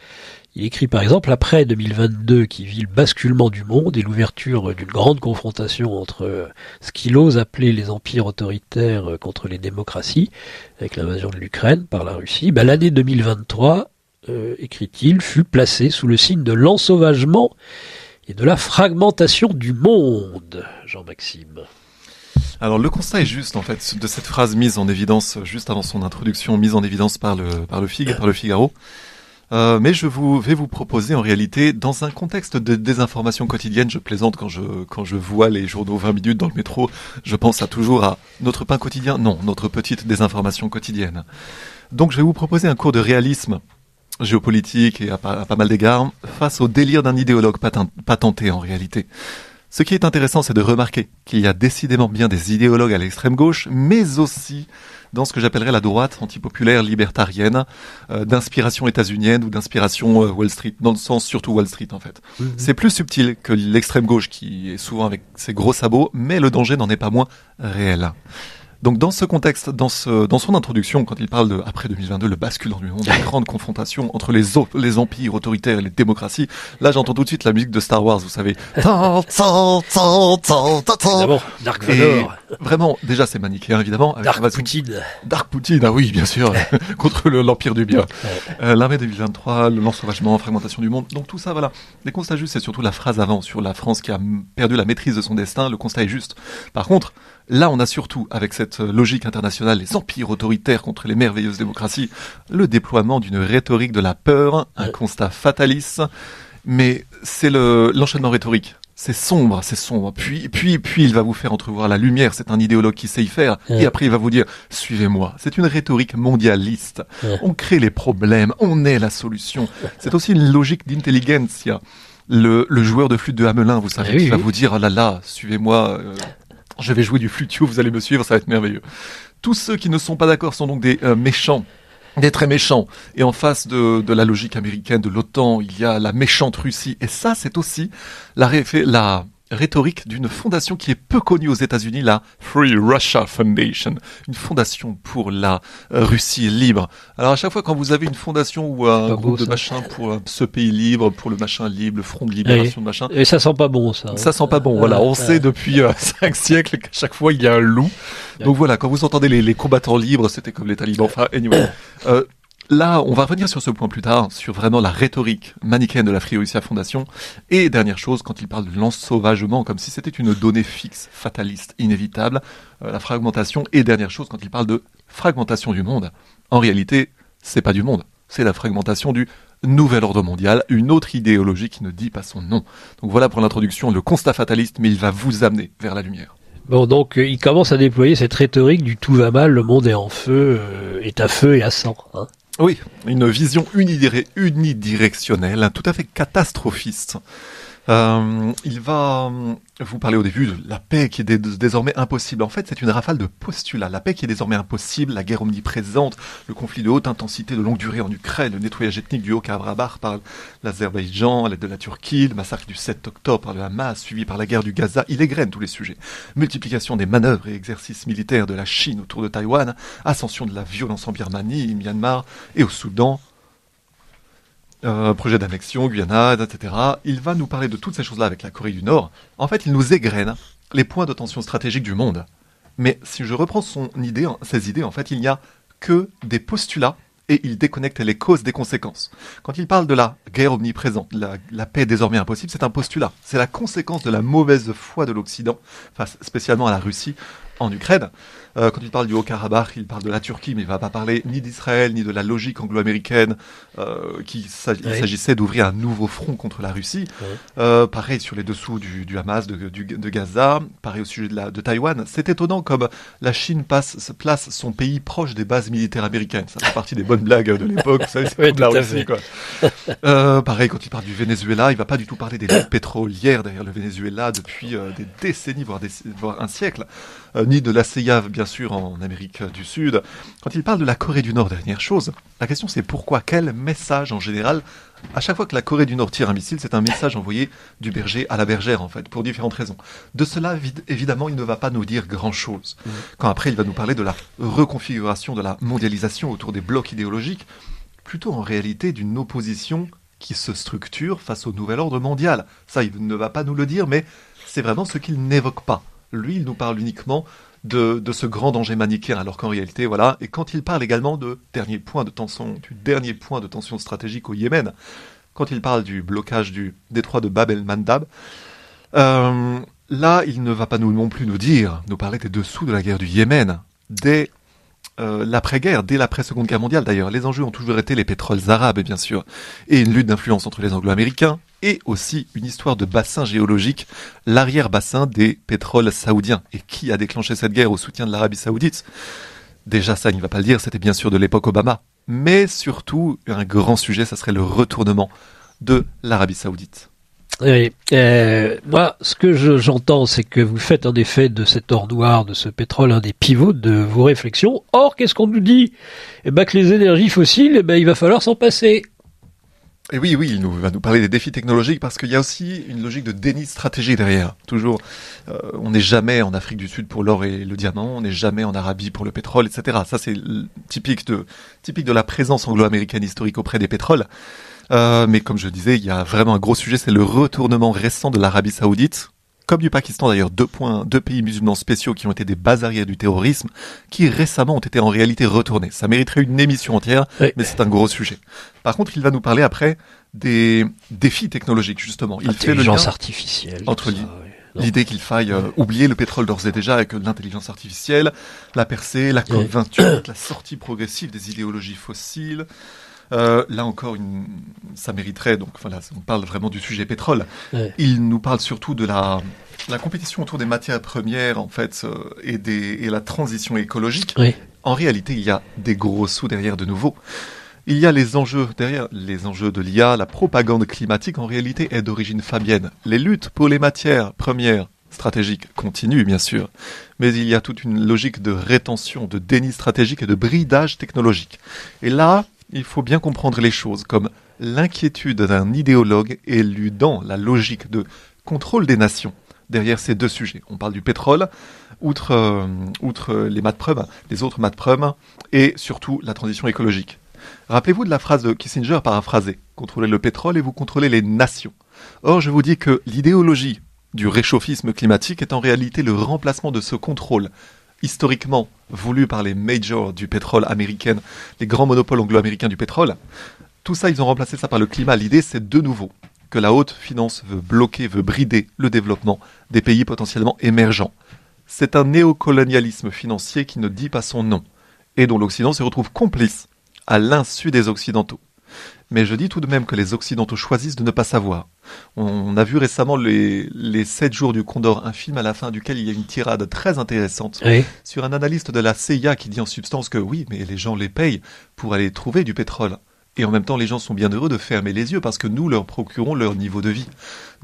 Il écrit par exemple après 2022 qui vit le basculement du monde et l'ouverture d'une grande confrontation entre euh, ce qu'il ose appeler les empires autoritaires euh, contre les démocraties, avec l'invasion de l'Ukraine par la Russie. Ben, L'année 2023, écrit-il, fut placée sous le signe de l'ensauvagement et de la fragmentation du monde. Jean-Maxime. Alors le constat est juste en fait de cette phrase mise en évidence juste avant son introduction, mise en évidence par le par le Fig, par le Figaro. Euh, mais je vous, vais vous proposer en réalité, dans un contexte de désinformation quotidienne, je plaisante quand je, quand je vois les journaux 20 minutes dans le métro, je pense à toujours à notre pain quotidien, non, notre petite désinformation quotidienne. Donc je vais vous proposer un cours de réalisme géopolitique et à, à pas mal d'égards face au délire d'un idéologue patenté en réalité. Ce qui est intéressant, c'est de remarquer qu'il y a décidément bien des idéologues à l'extrême gauche, mais aussi dans ce que j'appellerais la droite antipopulaire libertarienne, euh, d'inspiration états-unienne ou d'inspiration euh, Wall Street, dans le sens surtout Wall Street en fait. C'est plus subtil que l'extrême gauche qui est souvent avec ses gros sabots, mais le danger n'en est pas moins réel. Donc dans ce contexte, dans, ce, dans son introduction, quand il parle de après 2022, le basculement du monde, la grande confrontation entre les, les empires autoritaires et les démocraties, là j'entends tout de suite la musique de Star Wars, vous savez. D'abord, Dark Vador. vraiment, déjà c'est manichéen évidemment. Avec Dark Poutine. Dark Poutine, ah oui bien sûr, contre l'empire du bien. Euh, L'armée 2023, l'ensauvagement, fragmentation du monde. Donc tout ça, voilà. Les constats justes, c'est surtout la phrase avant sur la France qui a perdu la maîtrise de son destin. Le constat est juste. Par contre, Là, on a surtout, avec cette logique internationale, les empires autoritaires contre les merveilleuses démocraties, le déploiement d'une rhétorique de la peur, un constat fataliste, mais c'est l'enchaînement rhétorique. C'est sombre, c'est sombre. Puis, puis, puis, il va vous faire entrevoir la lumière. C'est un idéologue qui sait y faire. Et après, il va vous dire, suivez-moi. C'est une rhétorique mondialiste. On crée les problèmes. On est la solution. C'est aussi une logique d'intelligentsia. Le, le, joueur de flûte de Hamelin, vous savez, qui va vous dire, oh là là, suivez-moi, euh, je vais jouer du flutio, vous allez me suivre, ça va être merveilleux. Tous ceux qui ne sont pas d'accord sont donc des euh, méchants des très méchants. Et en face de, la logique américaine, de l'OTAN, il y a la méchante Russie. Et ça, c'est aussi la, la, rhétorique d'une fondation qui est peu connue aux États-Unis, la Free Russia Foundation, une fondation pour la euh, Russie libre. Alors à chaque fois quand vous avez une fondation ou un groupe de machin pour euh, ce pays libre, pour le machin libre, le Front de libération de machin, et ça sent pas bon ça. Ça sent pas bon. Voilà, on sait depuis euh, cinq siècles qu'à chaque fois il y a un loup. Donc voilà, quand vous entendez les, les combattants libres, c'était comme les talibans. Enfin, anyway. Là, on va revenir sur ce point plus tard, sur vraiment la rhétorique manichéenne de la Russia Fondation. Et dernière chose, quand il parle de l'ensauvagement, comme si c'était une donnée fixe, fataliste, inévitable, euh, la fragmentation. Et dernière chose, quand il parle de fragmentation du monde, en réalité, c'est pas du monde, c'est la fragmentation du nouvel ordre mondial, une autre idéologie qui ne dit pas son nom. Donc voilà pour l'introduction, le constat fataliste, mais il va vous amener vers la lumière. Bon, donc euh, il commence à déployer cette rhétorique du tout va mal, le monde est en feu, euh, est à feu et à sang. Hein. Oui, une vision unidirectionnelle, tout à fait catastrophiste. Euh, il va euh, vous parler au début de la paix qui est désormais impossible. En fait, c'est une rafale de postulats. La paix qui est désormais impossible, la guerre omniprésente, le conflit de haute intensité de longue durée en Ukraine, le nettoyage ethnique du Haut-Karabakh par l'Azerbaïdjan, l'aide de la Turquie, le massacre du 7 octobre par le Hamas, suivi par la guerre du Gaza. Il égrène tous les sujets. Multiplication des manœuvres et exercices militaires de la Chine autour de Taïwan, ascension de la violence en Birmanie, Myanmar et au Soudan, euh, projet d'annexion, Guyana, etc. Il va nous parler de toutes ces choses-là avec la Corée du Nord. En fait, il nous égrène les points de tension stratégique du monde. Mais si je reprends son idée, ses idées, en fait, il n'y a que des postulats et il déconnecte les causes des conséquences. Quand il parle de la guerre omniprésente, la, la paix désormais impossible, c'est un postulat. C'est la conséquence de la mauvaise foi de l'Occident, face spécialement à la Russie en Ukraine. Euh, quand il parle du Haut-Karabakh, il parle de la Turquie, mais il ne va pas parler ni d'Israël, ni de la logique anglo-américaine, euh, qu'il s'agissait d'ouvrir un nouveau front contre la Russie. Euh, pareil sur les dessous du, Hamas, de, de, Gaza, pareil au sujet de, la, de Taïwan. C'est étonnant comme la Chine passe, place son pays proche des bases militaires américaines. Ça fait partie des bonnes blagues de l'époque, c'est la Russie. Quoi. Euh, pareil, quand il parle du Venezuela, il va pas du tout parler des pétrolières derrière le Venezuela depuis des décennies, voire, des, voire un siècle, ni de la CIA, bien sûr, en Amérique du Sud. Quand il parle de la Corée du Nord, dernière chose, la question c'est pourquoi Quel message en général à chaque fois que la Corée du Nord tire un missile, c'est un message envoyé du berger à la bergère, en fait, pour différentes raisons. De cela, évidemment, il ne va pas nous dire grand-chose. Mmh. Quand après, il va nous parler de la reconfiguration de la mondialisation autour des blocs idéologiques, plutôt en réalité d'une opposition qui se structure face au nouvel ordre mondial. Ça, il ne va pas nous le dire, mais c'est vraiment ce qu'il n'évoque pas. Lui, il nous parle uniquement de, ce grand danger manichéen, alors qu'en réalité, voilà. Et quand il parle également de dernier point de tension, du dernier point de tension stratégique au Yémen, quand il parle du blocage du détroit de Bab el-Mandab, euh, là, il ne va pas nous non plus nous dire, nous parler des dessous de la guerre du Yémen, dès euh, l'après-guerre, dès l'après-seconde guerre mondiale d'ailleurs. Les enjeux ont toujours été les pétroles arabes, bien sûr, et une lutte d'influence entre les anglo-américains, et aussi une histoire de bassin géologique, l'arrière-bassin des pétroles saoudiens. Et qui a déclenché cette guerre au soutien de l'Arabie saoudite? Déjà ça, il ne va pas le dire, c'était bien sûr de l'époque Obama. Mais surtout, un grand sujet, ça serait le retournement de l'Arabie saoudite. Oui, euh, moi, ce que j'entends, c'est que vous faites en effet de cet or noir, de ce pétrole, un des pivots de vos réflexions. Or, qu'est-ce qu'on nous dit? Eh ben que les énergies fossiles, eh ben il va falloir s'en passer. Et oui, oui, il nous, va nous parler des défis technologiques parce qu'il y a aussi une logique de déni stratégie derrière. Toujours, euh, on n'est jamais en Afrique du Sud pour l'or et le diamant, on n'est jamais en Arabie pour le pétrole, etc. Ça, c'est typique de, typique de la présence anglo-américaine historique auprès des pétroles. Euh, mais comme je disais, il y a vraiment un gros sujet, c'est le retournement récent de l'Arabie Saoudite comme du Pakistan d'ailleurs, deux, points, deux pays musulmans spéciaux qui ont été des bas arrières du terrorisme, qui récemment ont été en réalité retournés. Ça mériterait une émission entière, mais c'est un gros sujet. Par contre, il va nous parler après des défis technologiques, justement. Il fait le lien artificielle. Entre l'idée qu'il faille euh, oublier le pétrole d'ores et déjà avec l'intelligence artificielle, la percée, la COP28, la sortie progressive des idéologies fossiles, euh, là encore, une, ça mériterait, donc voilà, on parle vraiment du sujet pétrole. Il nous parle surtout de la, la compétition autour des matières premières, en fait, euh, et, des, et la transition écologique. En réalité, il y a des gros sous derrière de nouveau. Il y a les enjeux derrière, les enjeux de l'IA, la propagande climatique en réalité est d'origine fabienne. Les luttes pour les matières premières stratégiques continuent bien sûr, mais il y a toute une logique de rétention, de déni stratégique et de bridage technologique. Et là, il faut bien comprendre les choses comme l'inquiétude d'un idéologue éludant la logique de contrôle des nations derrière ces deux sujets. On parle du pétrole, outre, euh, les preuves, les autres preuves, et surtout la transition écologique. Rappelez-vous de la phrase de Kissinger paraphrasée Contrôlez le pétrole et vous contrôlez les nations. Or, je vous dis que l'idéologie du réchauffisme climatique est en réalité le remplacement de ce contrôle historiquement voulu par les majors du pétrole américain, les grands monopoles anglo-américains du pétrole. Tout ça, ils ont remplacé ça par le climat. L'idée, c'est de nouveau que la haute finance veut bloquer, veut brider le développement des pays potentiellement émergents. C'est un néocolonialisme financier qui ne dit pas son nom, et dont l'Occident se retrouve complice à l'insu des Occidentaux. Mais je dis tout de même que les Occidentaux choisissent de ne pas savoir. On a vu récemment les, les 7 jours du Condor, un film à la fin duquel il y a une tirade très intéressante sur un analyste de la CIA qui dit en substance que oui, mais les gens les payent pour aller trouver du pétrole. Et en même temps, les gens sont bien heureux de fermer les yeux parce que nous leur procurons leur niveau de vie.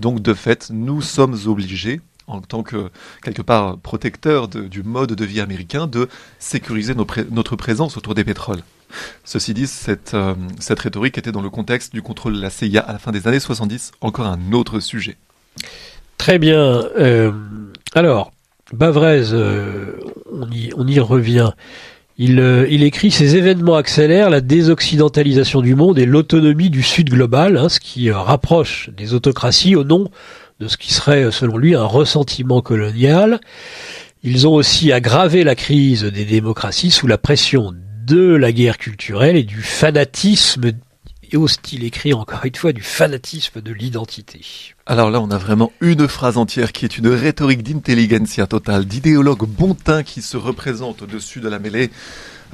Donc, de fait, nous sommes obligés, en tant que, quelque part, protecteurs du mode de vie américain, de sécuriser notre présence autour des pétroles. Ceci dit, cette, euh, cette rhétorique était dans le contexte du contrôle de la CIA à la fin des années 70, encore un autre sujet. Très bien. Euh, alors, Bavrez, euh, on, y, revient. Il, il, écrit Ces événements accélèrent la désoccidentalisation du monde et l'autonomie du Sud global, hein, ce qui rapproche des autocraties au nom de ce qui serait, selon lui, un ressentiment colonial. Ils ont aussi aggravé la crise des démocraties sous la pression de la guerre culturelle et du fanatisme et ose-t-il écrire encore une fois du fanatisme de l'identité Alors là, on a vraiment une phrase entière qui est une rhétorique d'intelligentsia totale, d'idéologue bontin qui se représente au-dessus de la mêlée.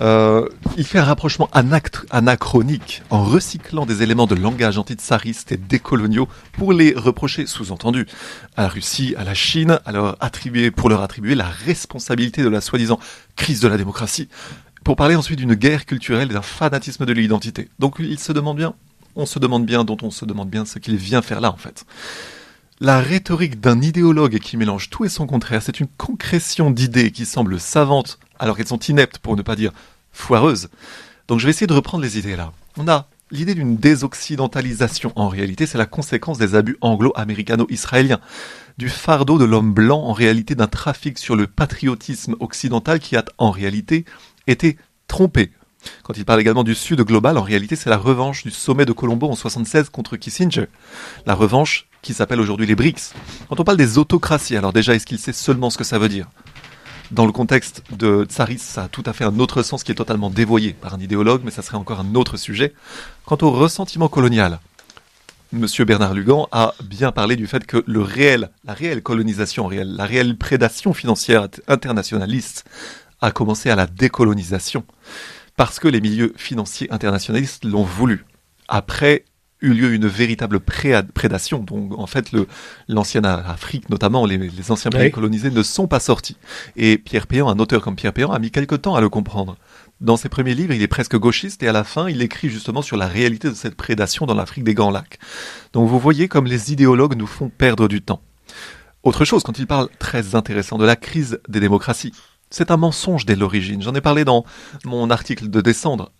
Euh, il fait un rapprochement anachronique en recyclant des éléments de langage antitsariste et décoloniaux pour les reprocher, sous-entendu, à la Russie, à la Chine, à leur attribuer, pour leur attribuer la responsabilité de la soi-disant crise de la démocratie pour parler ensuite d'une guerre culturelle et d'un fanatisme de l'identité. Donc il se demande bien, on se demande bien, dont on se demande bien ce qu'il vient faire là en fait. La rhétorique d'un idéologue qui mélange tout et son contraire, c'est une concrétion d'idées qui semblent savantes alors qu'elles sont ineptes pour ne pas dire foireuses. Donc je vais essayer de reprendre les idées là. On a l'idée d'une désoccidentalisation. En réalité, c'est la conséquence des abus anglo-américano-israéliens, du fardeau de l'homme blanc en réalité d'un trafic sur le patriotisme occidental qui a en réalité était trompé. Quand il parle également du Sud global, en réalité, c'est la revanche du sommet de Colombo en 76 contre Kissinger. La revanche qui s'appelle aujourd'hui les BRICS. Quand on parle des autocraties, alors déjà, est-ce qu'il sait seulement ce que ça veut dire? Dans le contexte de Tsaris, ça a tout à fait un autre sens qui est totalement dévoyé par un idéologue, mais ça serait encore un autre sujet. Quant au ressentiment colonial, Monsieur Bernard Lugan a bien parlé du fait que le réel, la réelle colonisation la réelle prédation financière internationaliste a commencé à la décolonisation, parce que les milieux financiers internationalistes l'ont voulu. Après eut lieu une véritable prédation. Donc, en fait, l'ancienne Afrique, notamment les, anciens pays colonisés, ne sont pas sortis. Et Pierre Péan, un auteur comme Pierre Péan, a mis quelque temps à le comprendre. Dans ses premiers livres, il est presque gauchiste et à la fin, il écrit justement sur la réalité de cette prédation dans l'Afrique des Grands Lacs. Donc, vous voyez comme les idéologues nous font perdre du temps. Autre chose, quand il parle très intéressant de la crise des démocraties, c'est un mensonge dès l'origine. J'en ai parlé dans mon article de décembre,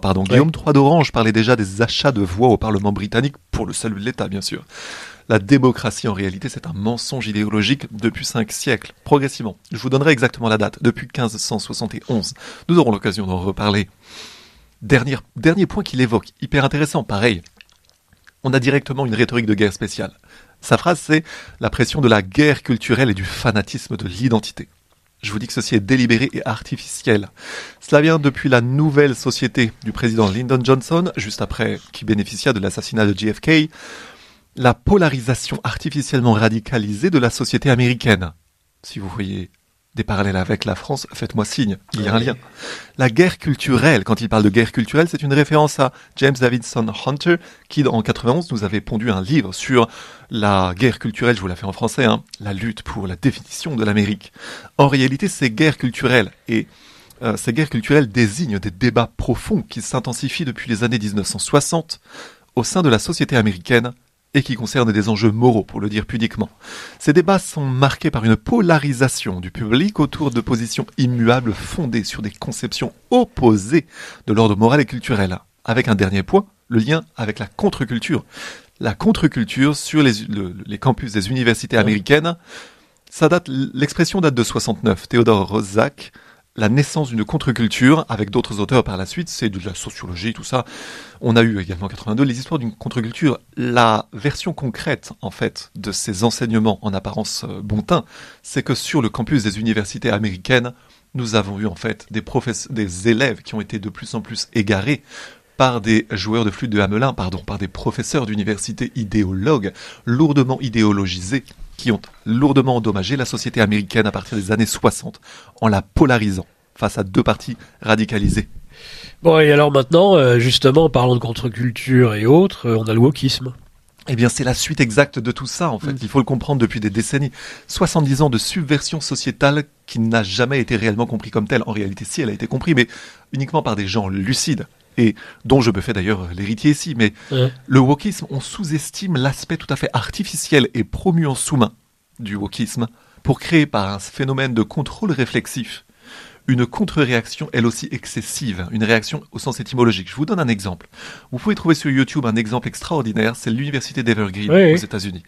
pardon, Guillaume III d'Orange parlait déjà des achats de voix au Parlement britannique pour le salut de l'État, bien sûr. La démocratie, en réalité, c'est un mensonge idéologique depuis cinq siècles, progressivement. Je vous donnerai exactement la date, depuis 1571. Nous aurons l'occasion d'en reparler. Dernier, dernier point qu'il évoque, hyper intéressant, pareil. On a directement une rhétorique de guerre spéciale. Sa phrase, c'est la pression de la guerre culturelle et du fanatisme de l'identité. Je vous dis que ceci est délibéré et artificiel. Cela vient depuis la nouvelle société du président Lyndon Johnson, juste après qui bénéficia de l'assassinat de JFK, la polarisation artificiellement radicalisée de la société américaine. Si vous voyez des parallèles avec la France, faites-moi signe, il y a un lien. La guerre culturelle, quand il parle de guerre culturelle, c'est une référence à James Davidson Hunter, qui en 91 nous avait pondu un livre sur la guerre culturelle, je vous la fais en français, hein, la lutte pour la définition de l'Amérique. En réalité, ces guerres culturelles et euh, ces guerres culturelles désignent des débats profonds qui s'intensifient depuis les années 1960 au sein de la société américaine et qui concernent des enjeux moraux, pour le dire pudiquement. Ces débats sont marqués par une polarisation du public autour de positions immuables fondées sur des conceptions opposées de l'ordre moral et culturel, avec un dernier point, le lien avec la contre-culture. La contre-culture sur les, les campus des universités américaines, ça date, l'expression date de 69. Théodore Roszak la naissance d'une contre-culture avec d'autres auteurs par la suite, c'est de la sociologie, tout ça. On a eu également en 82 les histoires d'une contre-culture. La version concrète, en fait, de ces enseignements en apparence euh, bon c'est que sur le campus des universités américaines, nous avons eu en fait des, des élèves qui ont été de plus en plus égarés par des joueurs de flûte de Hamelin, pardon, par des professeurs d'université idéologues, lourdement idéologisés, qui ont lourdement endommagé la société américaine à partir des années 60 en la polarisant face à deux partis radicalisés. Bon, et alors maintenant, euh, justement, en parlant de contre-culture et autres, euh, on a le wokisme. Eh bien, c'est la suite exacte de tout ça, en fait. Mm. Il faut le comprendre depuis des décennies. 70 ans de subversion sociétale qui n'a jamais été réellement compris comme telle. En réalité, si, elle a été comprise, mais uniquement par des gens lucides et dont je me fais d'ailleurs l'héritier ici, mais le wokisme, on sous-estime l'aspect tout à fait artificiel et promu en sous-main du wokisme pour créer par un phénomène de contrôle réflexif une contre-réaction elle aussi excessive, une réaction au sens étymologique. Je vous donne un exemple. Vous pouvez trouver sur YouTube un exemple extraordinaire, c'est l'université d'Evergreen aux États-Unis.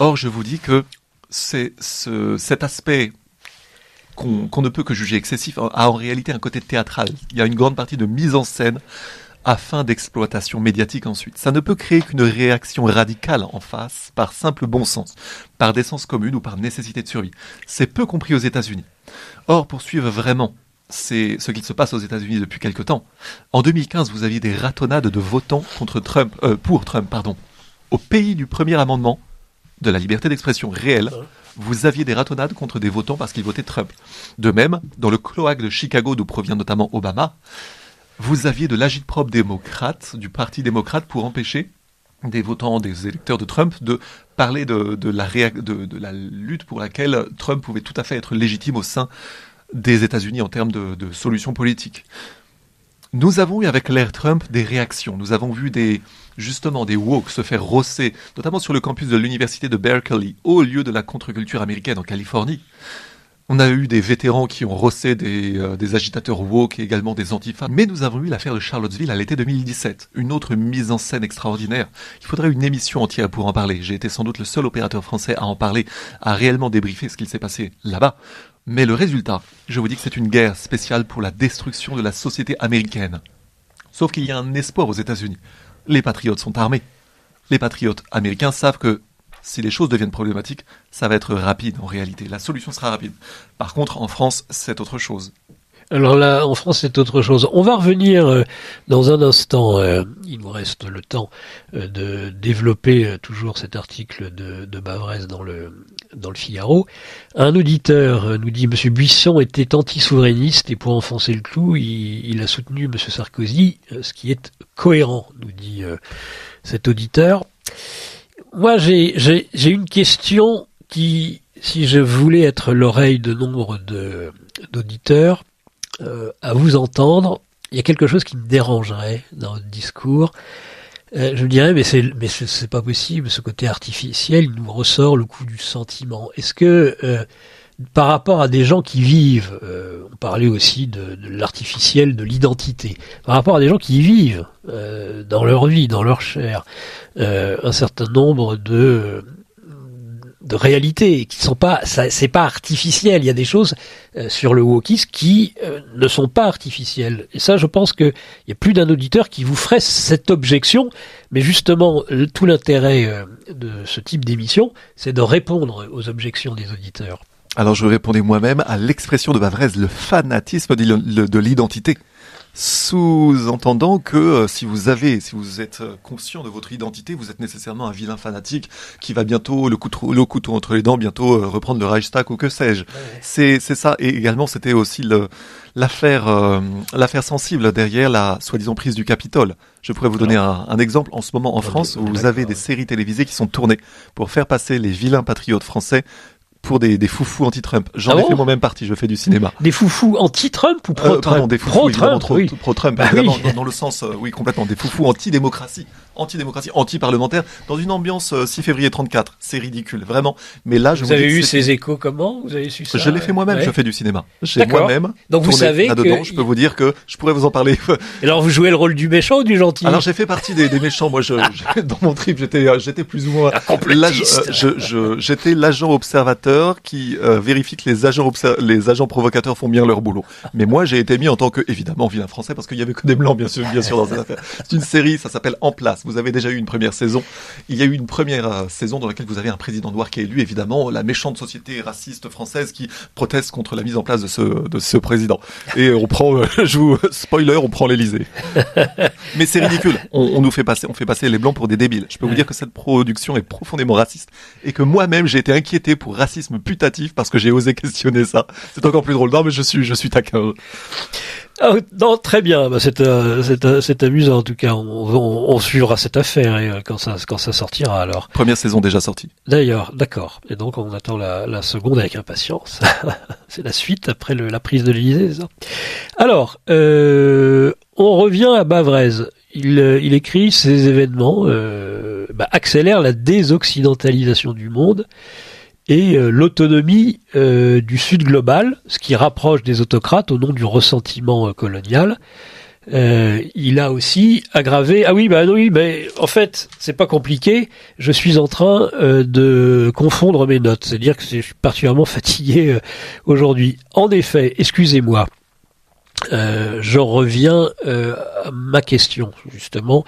Or, je vous dis que c'est ce, cet aspect qu'on ne peut que juger excessif a en réalité un côté théâtral. Il y a une grande partie de mise en scène afin d'exploitation médiatique ensuite. Ça ne peut créer qu'une réaction radicale en face par simple bon sens, par décence commune ou par nécessité de survie. C'est peu compris aux États-Unis. Or, pour suivre vraiment c'est ce qui se passe aux États-Unis depuis quelque temps. En 2015, vous aviez des ratonnades de votants contre Trump, euh, pour Trump, pardon. Au pays du premier amendement de la liberté d'expression réelle, vous aviez des ratonnades contre des votants parce qu'ils votaient Trump. De même, dans le cloaque de Chicago d'où provient notamment Obama, vous aviez de l'agite-propre démocrate, du Parti démocrate, pour empêcher des votants, des électeurs de Trump de parler de, la, de, la, lutte pour laquelle Trump pouvait tout à fait être légitime au sein des États-Unis en termes de, de solutions politiques. Nous avons eu avec l'ère Trump des réactions. Nous avons vu des, justement des woke se faire rosser, notamment sur le campus de l'université de Berkeley, au lieu de la contre-culture américaine en Californie. On a eu des vétérans qui ont rossé des, euh, agitateurs woke et également des antifas. Mais nous avons eu l'affaire de Charlottesville à l'été 2017. Une autre mise en scène extraordinaire. Il faudrait une émission entière pour en parler. J'ai été sans doute le seul opérateur français à en parler, à réellement débriefer ce qu'il s'est passé là-bas. Mais le résultat, je vous dis que c'est une guerre spéciale pour la destruction de la société américaine. Sauf qu'il y a un espoir aux États-Unis les patriotes sont armés. Les patriotes américains savent que si les choses deviennent problématiques, ça va être rapide en réalité. La solution sera rapide. Par contre, en France, c'est autre chose. Alors là, en France, c'est autre chose. On va revenir euh, dans un instant. Euh, il nous reste le temps euh, de développer toujours cet article de, de Bavrez dans le dans le Figaro. Un auditeur nous dit Monsieur Buisson était anti-souverainiste et pour enfoncer le clou, il, a soutenu Monsieur Sarkozy, ce qui est cohérent, nous dit cet auditeur. Moi, j'ai une question qui, si je voulais être l'oreille de nombre de d'auditeurs, euh, à vous entendre, il y a quelque chose qui me dérangerait dans votre discours. Euh, je me dirais, mais c'est mais c'est pas possible. Ce côté artificiel, il nous ressort le coup du sentiment. Est-ce que euh, par rapport à des gens qui vivent, euh, on parlait aussi de, l'artificiel, de l'identité, par rapport à des gens qui vivent dans leur vie, dans leur chair, un certain nombre de de réalités qui sont pas c'est pas artificiel. Il y a des choses euh, sur le wokisme qui euh, ne sont pas artificielles. Et ça je pense que il y a plus d'un auditeur qui vous ferait cette objection. Mais justement le- tout l'intérêt euh, de ce type d'émission c'est de répondre aux objections des auditeurs. Alors je répondais moi-même à l'expression de Bavrez, le fanatisme de l'identité. Sous-entendant que euh, si vous avez, si vous êtes euh, conscient de votre identité, vous êtes nécessairement un vilain fanatique qui va bientôt le couteau, le couteau entre les dents, bientôt euh, reprendre le Reichstag ou que sais-je. C'est c'est ça. Et également, c'était aussi le l'affaire euh, l'affaire sensible derrière la soi-disant prise du Capitole. Je pourrais vous donner un, un exemple en ce moment en France où vous avez des séries télévisées qui sont tournées pour faire passer les vilains patriotes français pour des, des foufous anti-Trump. J'en Ah ai bon fait moi-même partie, je fais du cinéma. des foufous anti-Trump ou Euh, pro-Trump? pardon, des foufous, pro-Trump trop- oui pro-Trump, Bah évidemment, oui. dans, dans le sens, euh, oui, complètement, des foufous anti-démocratie, anti-démocratie, anti-parlementaire, dans une ambiance euh, 6 février 34. C'est ridicule, vraiment. Mais là, je vous avez eu ces échos comment? Vous avez su ça Je l'ai fait moi-même, Ouais. je fais du cinéma. J'ai moi-même Donc vous savez que- je peux vous dire que je pourrais vous en parler. Et alors vous jouez le rôle du méchant ou du gentil? Alors j'ai fait partie des, des méchants. Moi, je, je- dans mon trip, j'étais, euh, j'étais plus ou moins euh, j'étais l'agent observateur qui euh, vérifie que les agents les agents provocateurs font bien leur boulot. Mais moi, j'ai été mis en tant que évidemment vilain français parce qu'il y avait que des blancs, bien sûr, bien sûr dans cette affaire. C'est une série, ça s'appelle En place. Vous avez déjà eu une première saison. Il y a eu une première euh, saison dans laquelle vous avez un président noir qui est élu, évidemment, la méchante société raciste française qui proteste contre la mise en place de ce de ce président. Et on prend, euh, je vous spoiler, on prend l'Élysée. Mais c'est ridicule. On, on nous fait passer, on fait passer les blancs pour des débiles. Je peux vous dire que cette production est profondément raciste et que moi-même j'ai été inquiété pour racisme putatif parce que j'ai osé questionner ça. C'est encore plus drôle. Non, mais je suis, je suis taquin. Ah, non, très bien. Bah, c'est, euh, c'est, euh, c'est amusant en tout cas. On, on, on suivra cette affaire et, euh, quand ça quand ça sortira. Alors, Première saison déjà sortie. d'ailleurs, d'accord. Et donc on attend la, la seconde avec impatience. c'est la suite après le, la prise de l'Élysée. ça. Alors, euh, on revient à Bavrez. Il, euh, il écrit ces événements euh, bah, accélèrent la désoccidentalisation du monde et euh, l'autonomie euh, du Sud global, ce qui rapproche des autocrates au nom du ressentiment euh, colonial. Euh, il a aussi aggravé. Ah oui, bah oui, mais en fait, c'est pas compliqué. Je suis en train de confondre mes notes, c'est-à-dire que je suis particulièrement fatigué aujourd'hui. En effet, excusez-moi. J'en reviens à ma question, justement,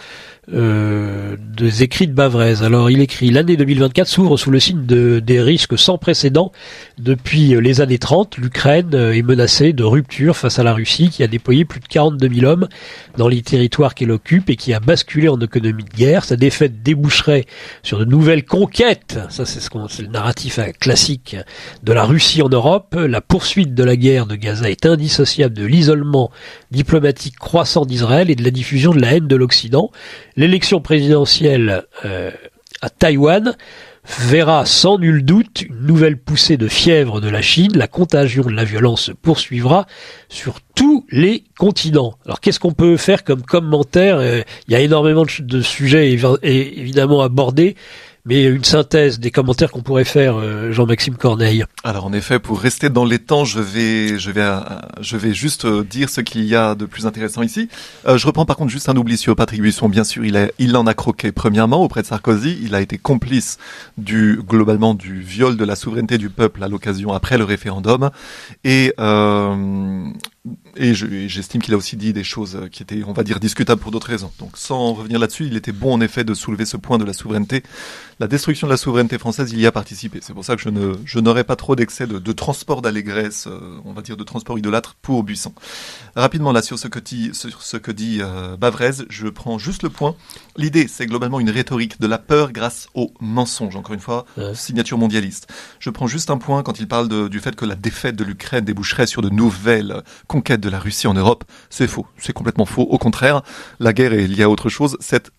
euh, des écrits de Bavrez. Alors, il écrit L'année 2024 s'ouvre sous le signe de, des risques sans précédent. Depuis euh, les années 30, l'Ukraine euh, est menacée de rupture face à la Russie qui a déployé plus de 42 000 hommes dans les territoires qu'elle occupe et qui a basculé en économie de guerre. Sa défaite déboucherait sur de nouvelles conquêtes. Ça, c'est ce qu'on, c'est le narratif euh, classique de la Russie en Europe. La poursuite de la guerre de Gaza est indissociable de l'isolement diplomatique croissant d'Israël et de la diffusion de la haine de l'Occident. L'élection présidentielle euh, à Taïwan verra sans nul doute une nouvelle poussée de fièvre de la Chine. La contagion de la violence se poursuivra sur tous les continents. Alors qu'est-ce qu'on peut faire comme commentaire? Euh, Il y a énormément de, sujets évi- et- évidemment abordés, mais une synthèse des commentaires qu'on pourrait faire, euh, Jean-Maxime Corneille. Alors en effet, pour rester dans les temps, je vais, je vais, euh, je vais juste euh, dire ce qu'il y a de plus intéressant ici. Euh, je reprends par contre juste un oubli sur Patrick Buisson. Bien sûr, il, a, il en a croqué premièrement auprès de Sarkozy. Il a été complice du globalement du viol de la souveraineté du peuple à l'occasion après le référendum. Et euh, et je- et j'estime qu'il a aussi dit des choses euh, qui étaient, on va dire, discutables pour d'autres raisons. Donc, sans revenir là-dessus, il était bon en effet de soulever ce point de la souveraineté. La destruction de la souveraineté française, il y a participé. C'est pour ça que je ne, je n'aurai pas trop d'excès de, de transport d'allégresse, euh, on va dire de transport idolâtre pour Buisson. Rapidement là sur ce que dit, sur ce que dit euh, Bavrez, je prends juste le point. L'idée, c'est globalement une rhétorique de la peur grâce au mensonge. Encore une fois, Ouais. signature mondialiste. Je prends juste un point quand il parle de- du fait que la défaite de l'Ukraine déboucherait sur de nouvelles conquêtes de la Russie en Europe. C'est faux. C'est complètement faux. Au contraire, la guerre est liée à autre chose. Cette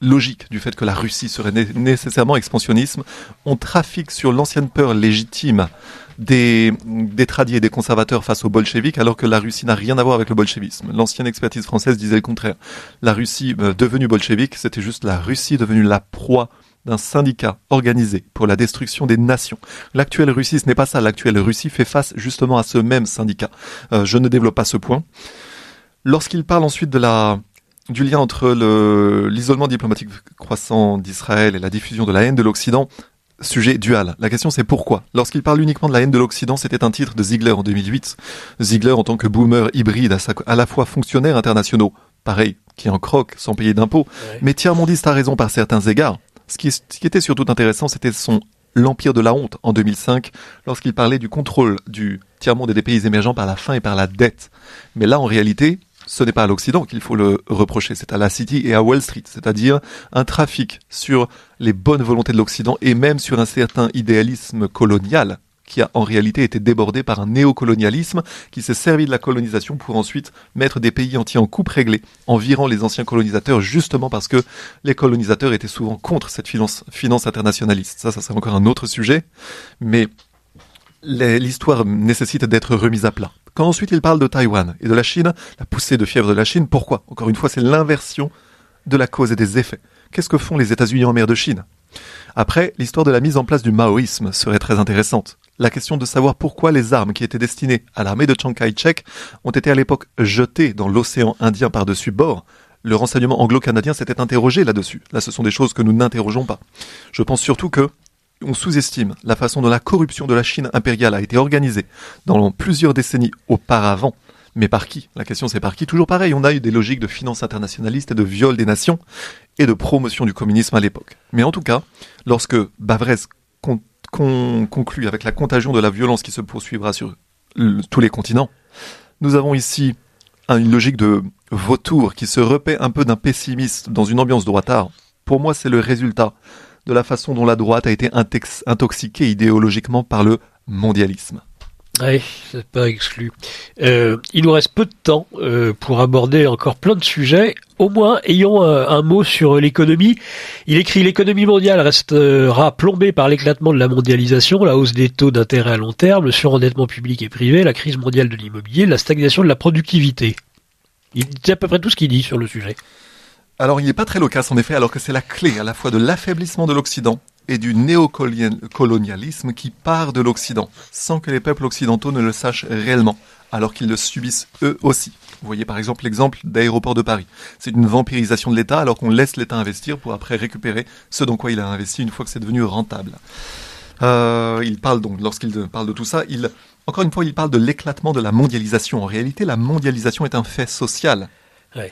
logique du fait que la Russie serait né- nécessairement expansionnisme, on trafique sur l'ancienne peur légitime des, des tradis et des conservateurs face aux bolcheviks, alors que la Russie n'a rien à voir avec le bolchevisme. L'ancienne expertise française disait le contraire. La Russie euh, devenue bolchevique, c'était juste la Russie devenue la proie d'un syndicat organisé pour la destruction des nations. L'actuelle Russie, ce n'est pas ça. L'actuelle Russie fait face justement à ce même syndicat. Euh, je ne développe pas ce point. Lorsqu'il parle ensuite de la du lien entre l'isolement diplomatique croissant d'Israël et la diffusion de la haine de l'Occident, sujet dual. La question c'est pourquoi? Lorsqu'il parle uniquement de la haine de l'Occident, c'était un titre de Ziegler en 2008. Ziegler en tant que boomer hybride, à, la fois fonctionnaire internationaux, pareil, qui en croque sans payer d'impôts, mais tiers-mondiste a raison par certains égards. Ce qui, était surtout intéressant, c'était son L'Empire de la honte en 2005, lorsqu'il parlait du contrôle du tiers-monde et des pays émergents par la faim et par la dette. Mais là, en réalité, ce n'est pas à l'Occident qu'il faut le reprocher, c'est à la City et à Wall Street, c'est-à-dire un trafic sur les bonnes volontés de l'Occident et même sur un certain idéalisme colonial qui a en réalité été débordé par un néocolonialisme qui s'est servi de la colonisation pour ensuite mettre des pays entiers en coupe réglée, en virant les anciens colonisateurs justement parce que les colonisateurs étaient souvent contre cette finance, finance internationaliste. Ça, ça serait encore un autre sujet, mais l'histoire nécessite d'être remise à plat. Quand ensuite il parle de Taïwan et de la Chine, la poussée de fièvre de la Chine, pourquoi? Encore une fois, c'est l'inversion de la cause et des effets. Qu'est-ce que font les États-Unis en mer de Chine? Après, l'histoire de la mise en place du maoïsme serait très intéressante. La question de savoir pourquoi les armes qui étaient destinées à l'armée de Chiang Kai-shek ont été à l'époque jetées dans l'océan Indien par-dessus bord, le renseignement anglo-canadien s'était interrogé là-dessus. Là, ce sont des choses que nous n'interrogeons pas. Je pense surtout que on sous-estime la façon dont la corruption de la Chine impériale a été organisée dans plusieurs décennies auparavant. Mais par qui? La question c'est par qui? Toujours pareil, on a eu des logiques de finance internationaliste et de viol des nations et de promotion du communisme à l'époque. Mais en tout cas, lorsque Bavrez conclut avec la contagion de la violence qui se poursuivra sur tous les continents, nous avons ici une logique de vautour qui se repaît un peu d'un pessimiste dans une ambiance droitard. Pour moi, c'est le résultat de la façon dont la droite a été intoxiquée idéologiquement par le mondialisme. Oui, c'est pas exclu. Euh, il nous reste peu de temps euh, pour aborder encore plein de sujets. Au moins, ayons un, un mot sur l'économie. Il écrit l'économie mondiale restera plombée par l'éclatement de la mondialisation, la hausse des taux d'intérêt à long terme, le surendettement public et privé, la crise mondiale de l'immobilier, la stagnation de la productivité. Il dit à peu près tout ce qu'il dit sur le sujet. Alors il n'est pas très loquace en effet, alors que c'est la clé à la fois de l'affaiblissement de l'Occident et du néocolonialisme qui part de l'Occident, sans que les peuples occidentaux ne le sachent réellement, alors qu'ils le subissent eux aussi. Vous voyez par exemple l'exemple d'aéroport de Paris. C'est une vampirisation de l'État alors qu'on laisse l'État investir pour après récupérer ce dans quoi il a investi une fois que c'est devenu rentable. Euh, il parle donc, lorsqu'il parle de tout ça, encore une fois, il parle de l'éclatement de la mondialisation. En réalité, la mondialisation est un fait social.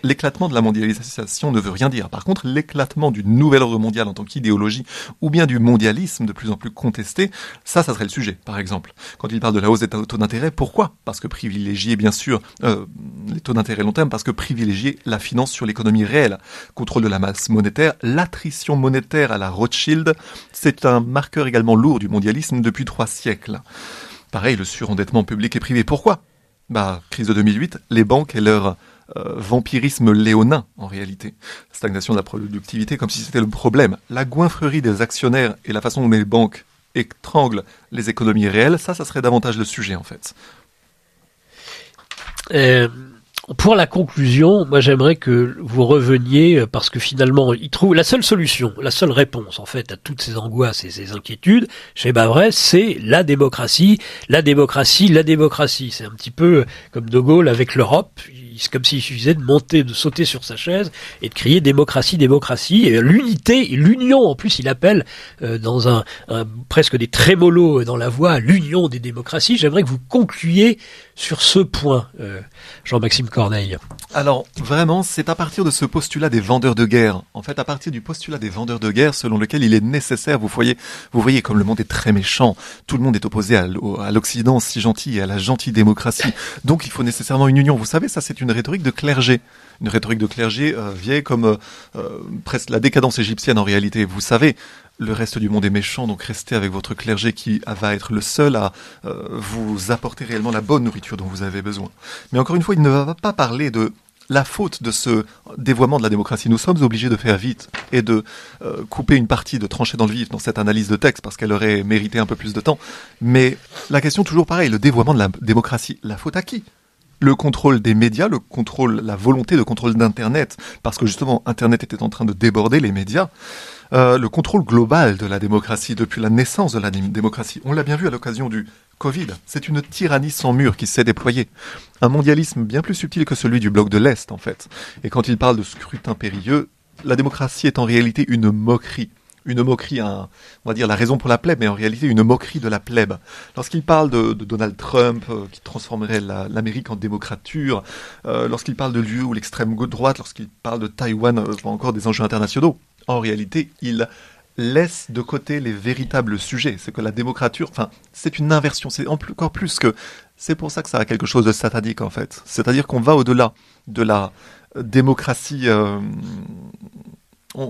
L'éclatement de la mondialisation ne veut rien dire. Par contre, l'éclatement d'une nouvelle ordre mondiale en tant qu'idéologie, ou bien du mondialisme de plus en plus contesté, ça, ça serait le sujet, par exemple. Quand il parle de la hausse des taux d'intérêt, pourquoi? Parce que privilégier, bien sûr, euh, les taux d'intérêt long terme, parce que privilégier la finance sur l'économie réelle, contrôle de la masse monétaire, l'attrition monétaire à la Rothschild, c'est un marqueur également lourd du mondialisme depuis trois siècles. Pareil, le surendettement public et privé. Pourquoi? Bah, crise de 2008, les banques et leurs euh, vampirisme léonin en réalité. Stagnation de la productivité comme si c'était le problème. La goinfrerie des actionnaires et la façon dont les banques étranglent les économies réelles, ça, ça serait davantage le sujet en fait. Euh, pour la conclusion, moi j'aimerais que vous reveniez parce que finalement il trouve la seule solution, la seule réponse en fait à toutes ces angoisses et ces inquiétudes chez Bavrez, c'est la démocratie, la démocratie, la démocratie. C'est un petit peu comme De Gaulle avec l'Europe c'est comme s'il suffisait de monter, de sauter sur sa chaise et de crier démocratie, démocratie. Et l'unité, l'union, en plus, il appelle euh, dans un, presque des trémolos dans la voix l'union des démocraties. J'aimerais que vous concluiez sur ce point, euh, Jean-Maxime Corneille. Alors, vraiment, c'est à partir de ce postulat des vendeurs de guerre, en fait, à partir du postulat des vendeurs de guerre, selon lequel il est nécessaire, vous voyez, vous voyez comme le monde est très méchant, tout le monde est opposé à l'Occident si gentil et à la gentille démocratie, donc il faut nécessairement une union. Vous savez, ça c'est une rhétorique de clergé, une rhétorique de clergé euh, vieille comme euh, euh, presque la décadence égyptienne en réalité. Vous savez, le reste du monde est méchant, donc restez avec votre clergé qui va être le seul à vous apporter réellement la bonne nourriture dont vous avez besoin. Mais encore une fois, il ne va pas parler de la faute de ce dévoiement de la démocratie. Nous sommes obligés de faire vite et de couper une partie, de trancher dans le vif dans cette analyse de texte parce qu'elle aurait mérité un peu plus de temps. Mais la question toujours pareille, le dévoiement de la démocratie, la faute à qui? Le contrôle des médias, le contrôle, la volonté de contrôle d'Internet, parce que justement Internet était en train de déborder les médias, euh, le contrôle global de la démocratie depuis la naissance de la démocratie. On l'a bien vu à l'occasion du Covid. C'est une tyrannie sans mur qui s'est déployée. Un mondialisme bien plus subtil que celui du bloc de l'Est, en fait. Et quand il parle de scrutin périlleux, la démocratie est en réalité une moquerie une moquerie, on va dire la raison pour la plèbe, mais en réalité une moquerie de la plèbe. Lorsqu'il parle de, Donald Trump euh, qui transformerait l'Amérique en démocrature, euh, lorsqu'il parle de lieu où l'extrême droite, lorsqu'il parle de Taïwan, euh, encore des enjeux internationaux, en réalité, il laisse de côté les véritables sujets. C'est que la démocrature, enfin, c'est une inversion. C'est encore plus que. C'est pour ça que ça a quelque chose de satanique en fait. C'est-à-dire qu'on va au-delà de la démocratie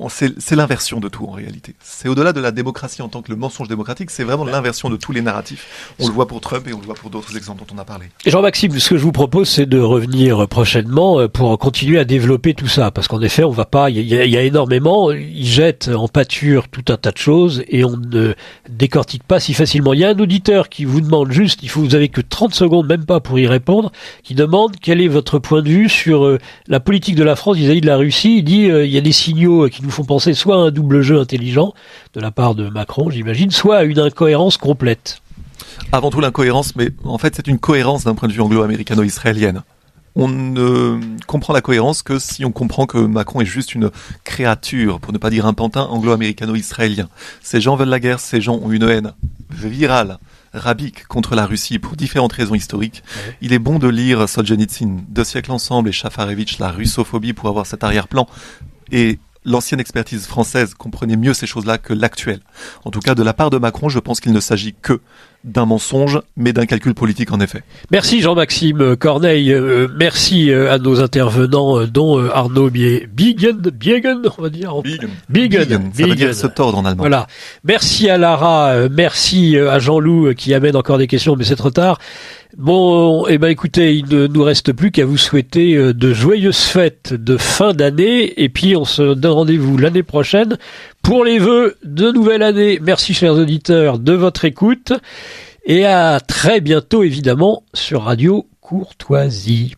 c'est l'inversion de tout en réalité. C'est au-delà de la démocratie en tant que le mensonge démocratique, c'est vraiment l'inversion de tous les narratifs. On le voit pour Trump et on le voit pour d'autres exemples dont on a parlé. Jean-Maxime, ce que je vous propose, c'est de revenir prochainement euh, pour continuer à développer tout ça, parce qu'en effet, on va pas, il y, y, a énormément, ils jettent en pâture tout un tas de choses et on ne décortique pas si facilement. Il y a un auditeur qui vous demande juste, il faut, vous avez que 30 secondes, même pas pour y répondre, qui demande quel est votre point de vue sur euh, la politique de la France vis-à-vis de la Russie. Il dit, euh, il y a des signaux qui nous font penser soit à un double jeu intelligent de la part de Macron, j'imagine, soit à une incohérence complète. Avant tout l'incohérence, mais en fait c'est une cohérence d'un point de vue anglo-américano-israélienne. On ne comprend la cohérence que si on comprend que Macron est juste une créature, pour ne pas dire un pantin anglo-américano-israélien. Ces gens veulent la guerre, ces gens ont une haine virale rabique contre la Russie pour différentes raisons historiques. Il est bon de lire Solzhenitsyn, Deux siècles ensemble et Shafarevitch, la russophobie pour avoir cet arrière-plan. Et l'ancienne expertise française comprenait mieux ces choses-là que l'actuelle. En tout cas, de la part de Macron, je pense qu'il ne s'agit que d'un mensonge, mais d'un calcul politique en effet. Merci Jean-Maxime Corneille, euh, merci euh, à nos intervenants, euh, dont Arnaud Biegen, Biegen, on va dire. Biegen. Biegen. Ça veut dire se tordre en allemand. Voilà. Merci à Lara, merci à Jean-Loup qui amène encore des questions, mais c'est trop tard. Bon, eh ben écoutez, il ne nous reste plus qu'à vous souhaiter de joyeuses fêtes de fin d'année, et puis on se donne rendez-vous l'année prochaine pour les vœux de nouvelle année. Merci chers auditeurs de votre écoute et à très bientôt évidemment sur Radio Courtoisie.